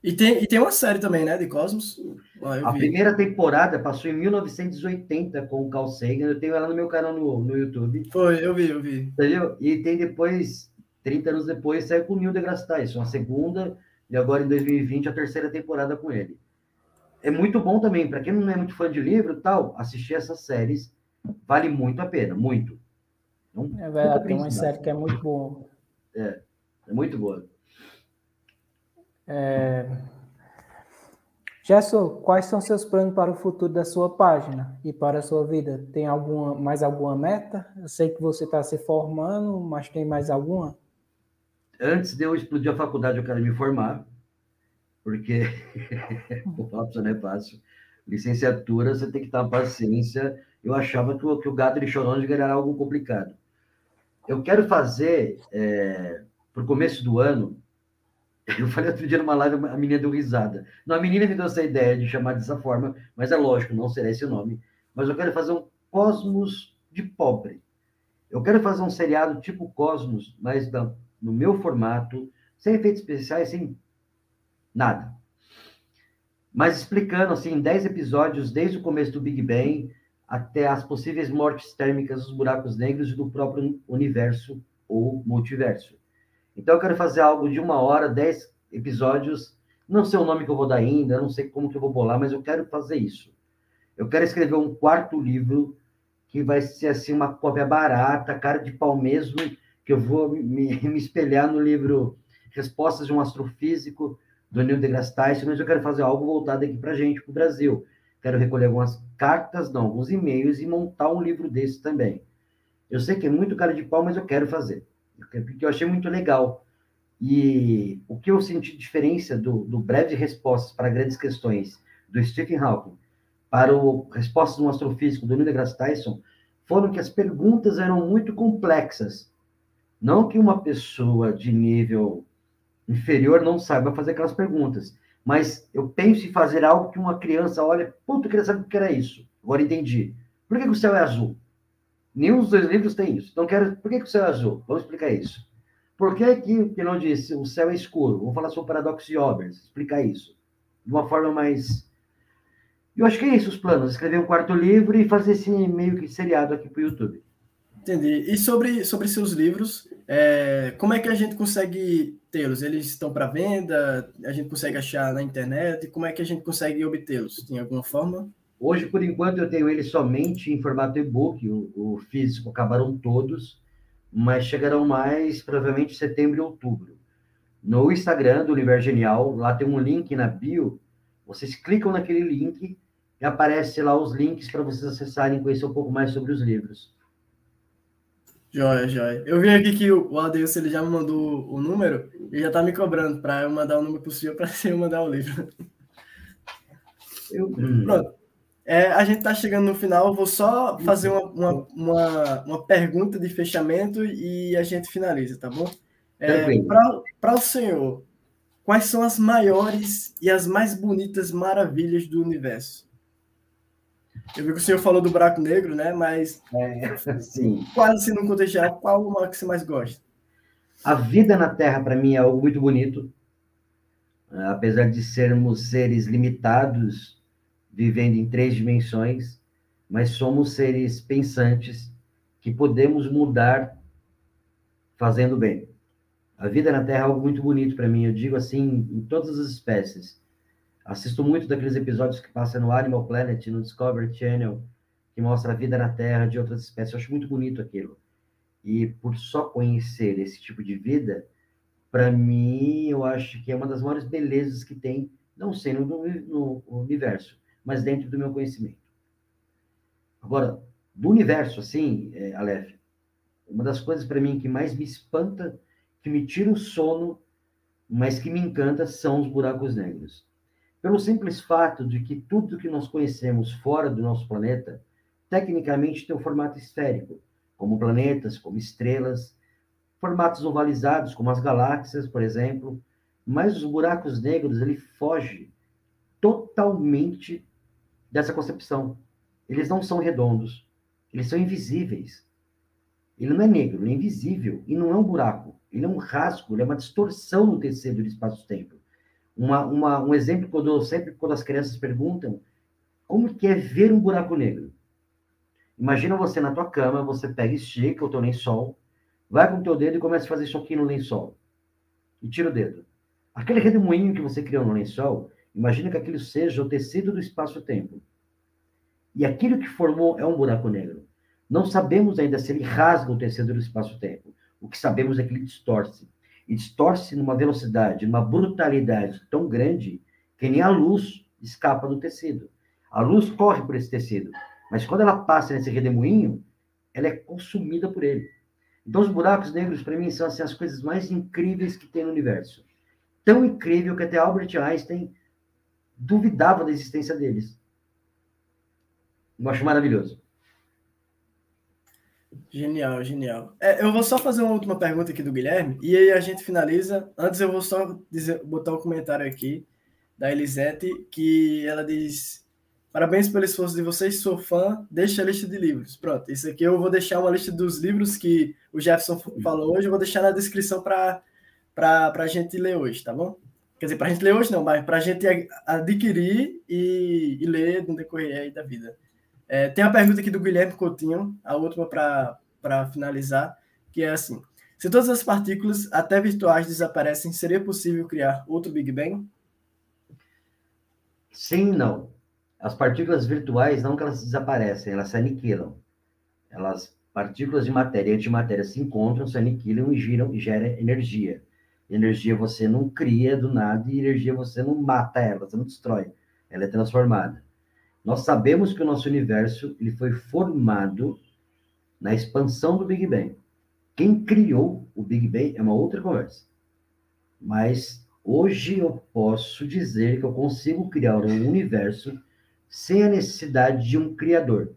E tem, e tem uma série também, né, de Cosmos. Ah, a primeira temporada passou em 1980 com o Carl Sagan. Eu tenho ela no meu canal no, no YouTube. Foi, eu vi, eu vi. Entendeu? E tem depois, 30 anos depois, saiu com o Neil deGrasse Tyson, a segunda, e agora em 2020 a terceira temporada com ele. É muito bom também, para quem não é muito fã de livro e tal, assistir essas séries vale muito a pena, muito. Então, é verdade, tem uma série que é muito boa. É, é muito boa. É... Gerson, quais são seus planos para o futuro da sua página e para a sua vida? Tem alguma, mais alguma meta? Eu sei que você está se formando, mas tem mais alguma? Antes de eu explodir a faculdade, eu quero me formar, porque o papo não é fácil. Licenciatura, você tem que uma paciência. Eu achava que o, que o gato de Choronge era algo complicado. Eu quero fazer, é, para o começo do ano, eu falei outro dia numa live, a menina deu risada. Não, a menina me deu essa ideia de chamar dessa forma, mas é lógico, não será esse o nome. Mas eu quero fazer um Cosmos de pobre. Eu quero fazer um seriado tipo Cosmos, mas no meu formato, sem efeitos especiais, sem nada. Mas explicando, assim, em 10 episódios, desde o começo do Big Bang até as possíveis mortes térmicas dos buracos negros e do próprio universo ou multiverso. Então eu quero fazer algo de uma hora, dez episódios. Não sei o nome que eu vou dar ainda, não sei como que eu vou bolar, mas eu quero fazer isso. Eu quero escrever um quarto livro que vai ser assim uma cópia barata, cara de pau mesmo, que eu vou me, me espelhar no livro Respostas de um Astrofísico, do Neil deGrasse Tyson, mas eu quero fazer algo voltado aqui para gente, para o Brasil. Quero recolher algumas cartas, não, alguns e-mails e montar um livro desse também. Eu sei que é muito cara de pau, mas eu quero fazer. Porque eu achei muito legal. E o que eu senti diferença do, do breve respostas para grandes questões do Stephen Hawking para o respostas do astrofísico do Neil deGrasse Tyson foram que as perguntas eram muito complexas. Não que uma pessoa de nível inferior não saiba fazer aquelas perguntas, mas eu penso em fazer algo que uma criança olha, puta, eu queria saber o que era isso. Agora entendi. Por que, que o céu é azul? Nenhum dos dois livros tem isso. Então, quero, por que, que o céu é azul? Vamos explicar isso. Por que, que, que não disse o céu é escuro? Vamos falar sobre o paradoxo de Obers, explicar isso. De uma forma mais. Eu acho que é isso os planos: escrever um quarto livro e fazer esse meio que seriado aqui para o YouTube. Entendi. E sobre, sobre seus livros, é, como é que a gente consegue tê-los? Eles estão para venda? A gente consegue achar na internet? Como é que a gente consegue obtê-los? Tem alguma forma? Hoje, por enquanto, eu tenho eles somente em formato e-book. O, o físico acabaram todos, mas chegarão mais provavelmente em setembro e outubro. No Instagram do Universo Genial, lá tem um link na bio. Vocês clicam naquele link e aparece lá os links para vocês acessarem e conhecer um pouco mais sobre os livros. Joia, joia. Eu vi aqui que o Adeus ele já me mandou o número e já tá me cobrando para eu mandar o número possível para eu mandar o livro. Eu... Pronto. É, a gente tá chegando no final, vou só fazer uma, uma, uma, uma pergunta de fechamento e a gente finaliza, tá bom? É, para o senhor, quais são as maiores e as mais bonitas maravilhas do universo? Eu vi que o senhor falou do buraco negro, né? Mas é, sim. quase se não contextual, qual o que você mais gosta? A vida na Terra, para mim, é algo muito bonito. Apesar de sermos seres limitados, vivendo em três dimensões, mas somos seres pensantes que podemos mudar fazendo bem. A vida na Terra é algo muito bonito para mim. Eu digo assim, em todas as espécies. Assisto muito daqueles episódios que passam no Animal Planet, no Discovery Channel, que mostra a vida na Terra de outras espécies. Eu acho muito bonito aquilo. E por só conhecer esse tipo de vida, para mim, eu acho que é uma das maiores belezas que tem, não sendo no, no universo, mas dentro do meu conhecimento. Agora, do universo, assim, é, Aleph, uma das coisas para mim que mais me espanta, que me tira o sono, mas que me encanta, são os buracos negros pelo simples fato de que tudo que nós conhecemos fora do nosso planeta, tecnicamente tem um formato esférico, como planetas, como estrelas, formatos ovalizados, como as galáxias, por exemplo, mas os buracos negros, ele foge totalmente dessa concepção. Eles não são redondos, eles são invisíveis. Ele não é negro, ele é invisível, e não é um buraco, ele é um rasgo, ele é uma distorção no tecido do espaço-tempo. Uma, uma, um exemplo quando eu sempre quando as crianças perguntam como que é ver um buraco negro. Imagina você na tua cama, você pega estica o teu lençol, vai com o teu dedo e começa a fazer choquinho no lençol. E tira o dedo. Aquele redemoinho que você criou no lençol, imagina que aquilo seja o tecido do espaço-tempo. E aquilo que formou é um buraco negro. Não sabemos ainda se ele rasga o tecido do espaço-tempo. O que sabemos é que ele distorce e distorce numa velocidade, numa brutalidade tão grande que nem a luz escapa do tecido. A luz corre por esse tecido, mas quando ela passa nesse redemoinho, ela é consumida por ele. Então, os buracos negros, para mim, são assim, as coisas mais incríveis que tem no universo. Tão incrível que até Albert Einstein duvidava da existência deles. Eu acho maravilhoso. Genial, genial. É, eu vou só fazer uma última pergunta aqui do Guilherme e aí a gente finaliza. Antes eu vou só dizer, botar um comentário aqui da Elisete que ela diz: Parabéns pelo esforço de vocês, sou fã, deixa a lista de livros. Pronto, isso aqui eu vou deixar uma lista dos livros que o Jefferson falou hoje, eu vou deixar na descrição para a gente ler hoje, tá bom? Quer dizer, para a gente ler hoje não, mas para a gente adquirir e, e ler no decorrer da vida. É, tem a pergunta aqui do Guilherme Coutinho, a última para finalizar, que é assim: Se todas as partículas, até virtuais, desaparecem, seria possível criar outro Big Bang? Sim, não. As partículas virtuais não que elas desaparecem, elas se aniquilam. Elas partículas de matéria e antimatéria se encontram, se aniquilam e giram e geram energia. Energia você não cria do nada e energia você não mata ela, você não destrói. Ela é transformada. Nós sabemos que o nosso universo ele foi formado na expansão do Big Bang. Quem criou o Big Bang é uma outra conversa. Mas hoje eu posso dizer que eu consigo criar um universo sem a necessidade de um criador.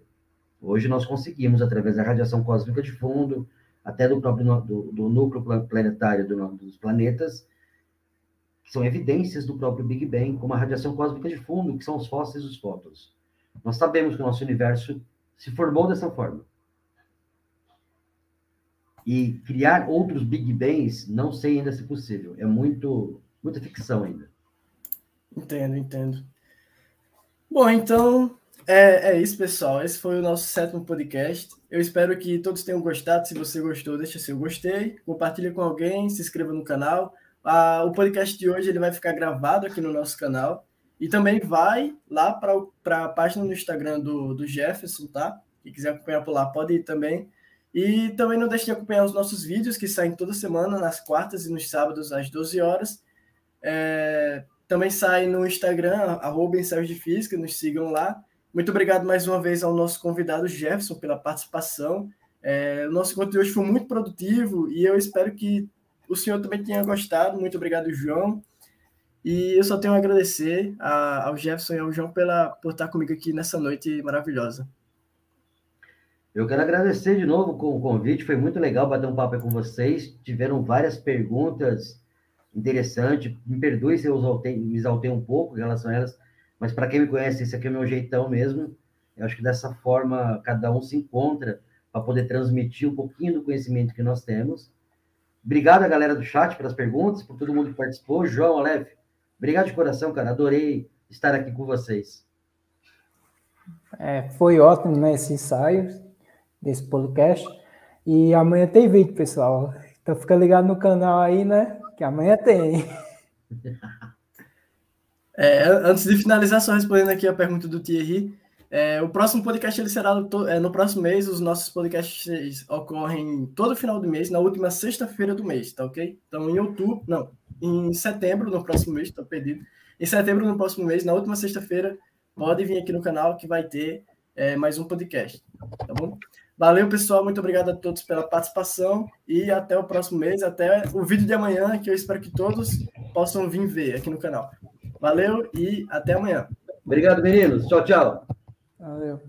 Hoje nós conseguimos, através da radiação cósmica de fundo, até do próprio do, do núcleo planetário do, dos planetas, que são evidências do próprio Big Bang, como a radiação cósmica de fundo, que são os fósseis dos fótons. Nós sabemos que o nosso universo se formou dessa forma. E criar outros Big Bangs, não sei ainda se é possível. É muito, muita ficção ainda. Entendo, entendo. Bom, então é, é isso, pessoal. Esse foi o nosso sétimo podcast. Eu espero que todos tenham gostado. Se você gostou, deixa seu gostei, compartilhe com alguém, se inscreva no canal. Ah, o podcast de hoje ele vai ficar gravado aqui no nosso canal e também vai lá para a página no Instagram do, do Jefferson, tá? Quem quiser acompanhar por lá pode ir também. E também não deixe de acompanhar os nossos vídeos que saem toda semana, nas quartas e nos sábados, às 12 horas. É, também sai no Instagram, arroba ensaios de física, nos sigam lá. Muito obrigado mais uma vez ao nosso convidado Jefferson pela participação. É, o nosso encontro de hoje foi muito produtivo e eu espero que o senhor também tenha gostado. Muito obrigado, João. E eu só tenho a agradecer a, ao Jefferson e ao João pela, por estar comigo aqui nessa noite maravilhosa. Eu quero agradecer de novo com o convite, foi muito legal bater um papo com vocês. Tiveram várias perguntas interessantes. Me perdoe se eu exaltei, me exaltei um pouco em relação a elas, mas para quem me conhece, esse aqui é o meu jeitão mesmo. Eu acho que dessa forma cada um se encontra para poder transmitir um pouquinho do conhecimento que nós temos. Obrigado a galera do chat pelas perguntas, por todo mundo que participou. João, Aleph, obrigado de coração, cara. Adorei estar aqui com vocês. É, foi ótimo, né, esse ensaio desse podcast. E amanhã tem vídeo, pessoal. Então fica ligado no canal aí, né? Que amanhã tem. É, antes de finalizar, só respondendo aqui a pergunta do Thierry. É, o próximo podcast ele será no, é, no, próximo mês. Os nossos podcasts ocorrem todo final do mês, na última sexta-feira do mês, tá ok? Então, em outubro, não, em setembro, no próximo mês, estou perdido. Em setembro, no próximo mês, na última sexta-feira, pode vir aqui no canal que vai ter é, mais um podcast, tá bom? Valeu, pessoal. Muito obrigado a todos pela participação e até o próximo mês, até o vídeo de amanhã, que eu espero que todos possam vir ver aqui no canal. Valeu e até amanhã. Obrigado, meninos. Tchau, tchau. Valeu.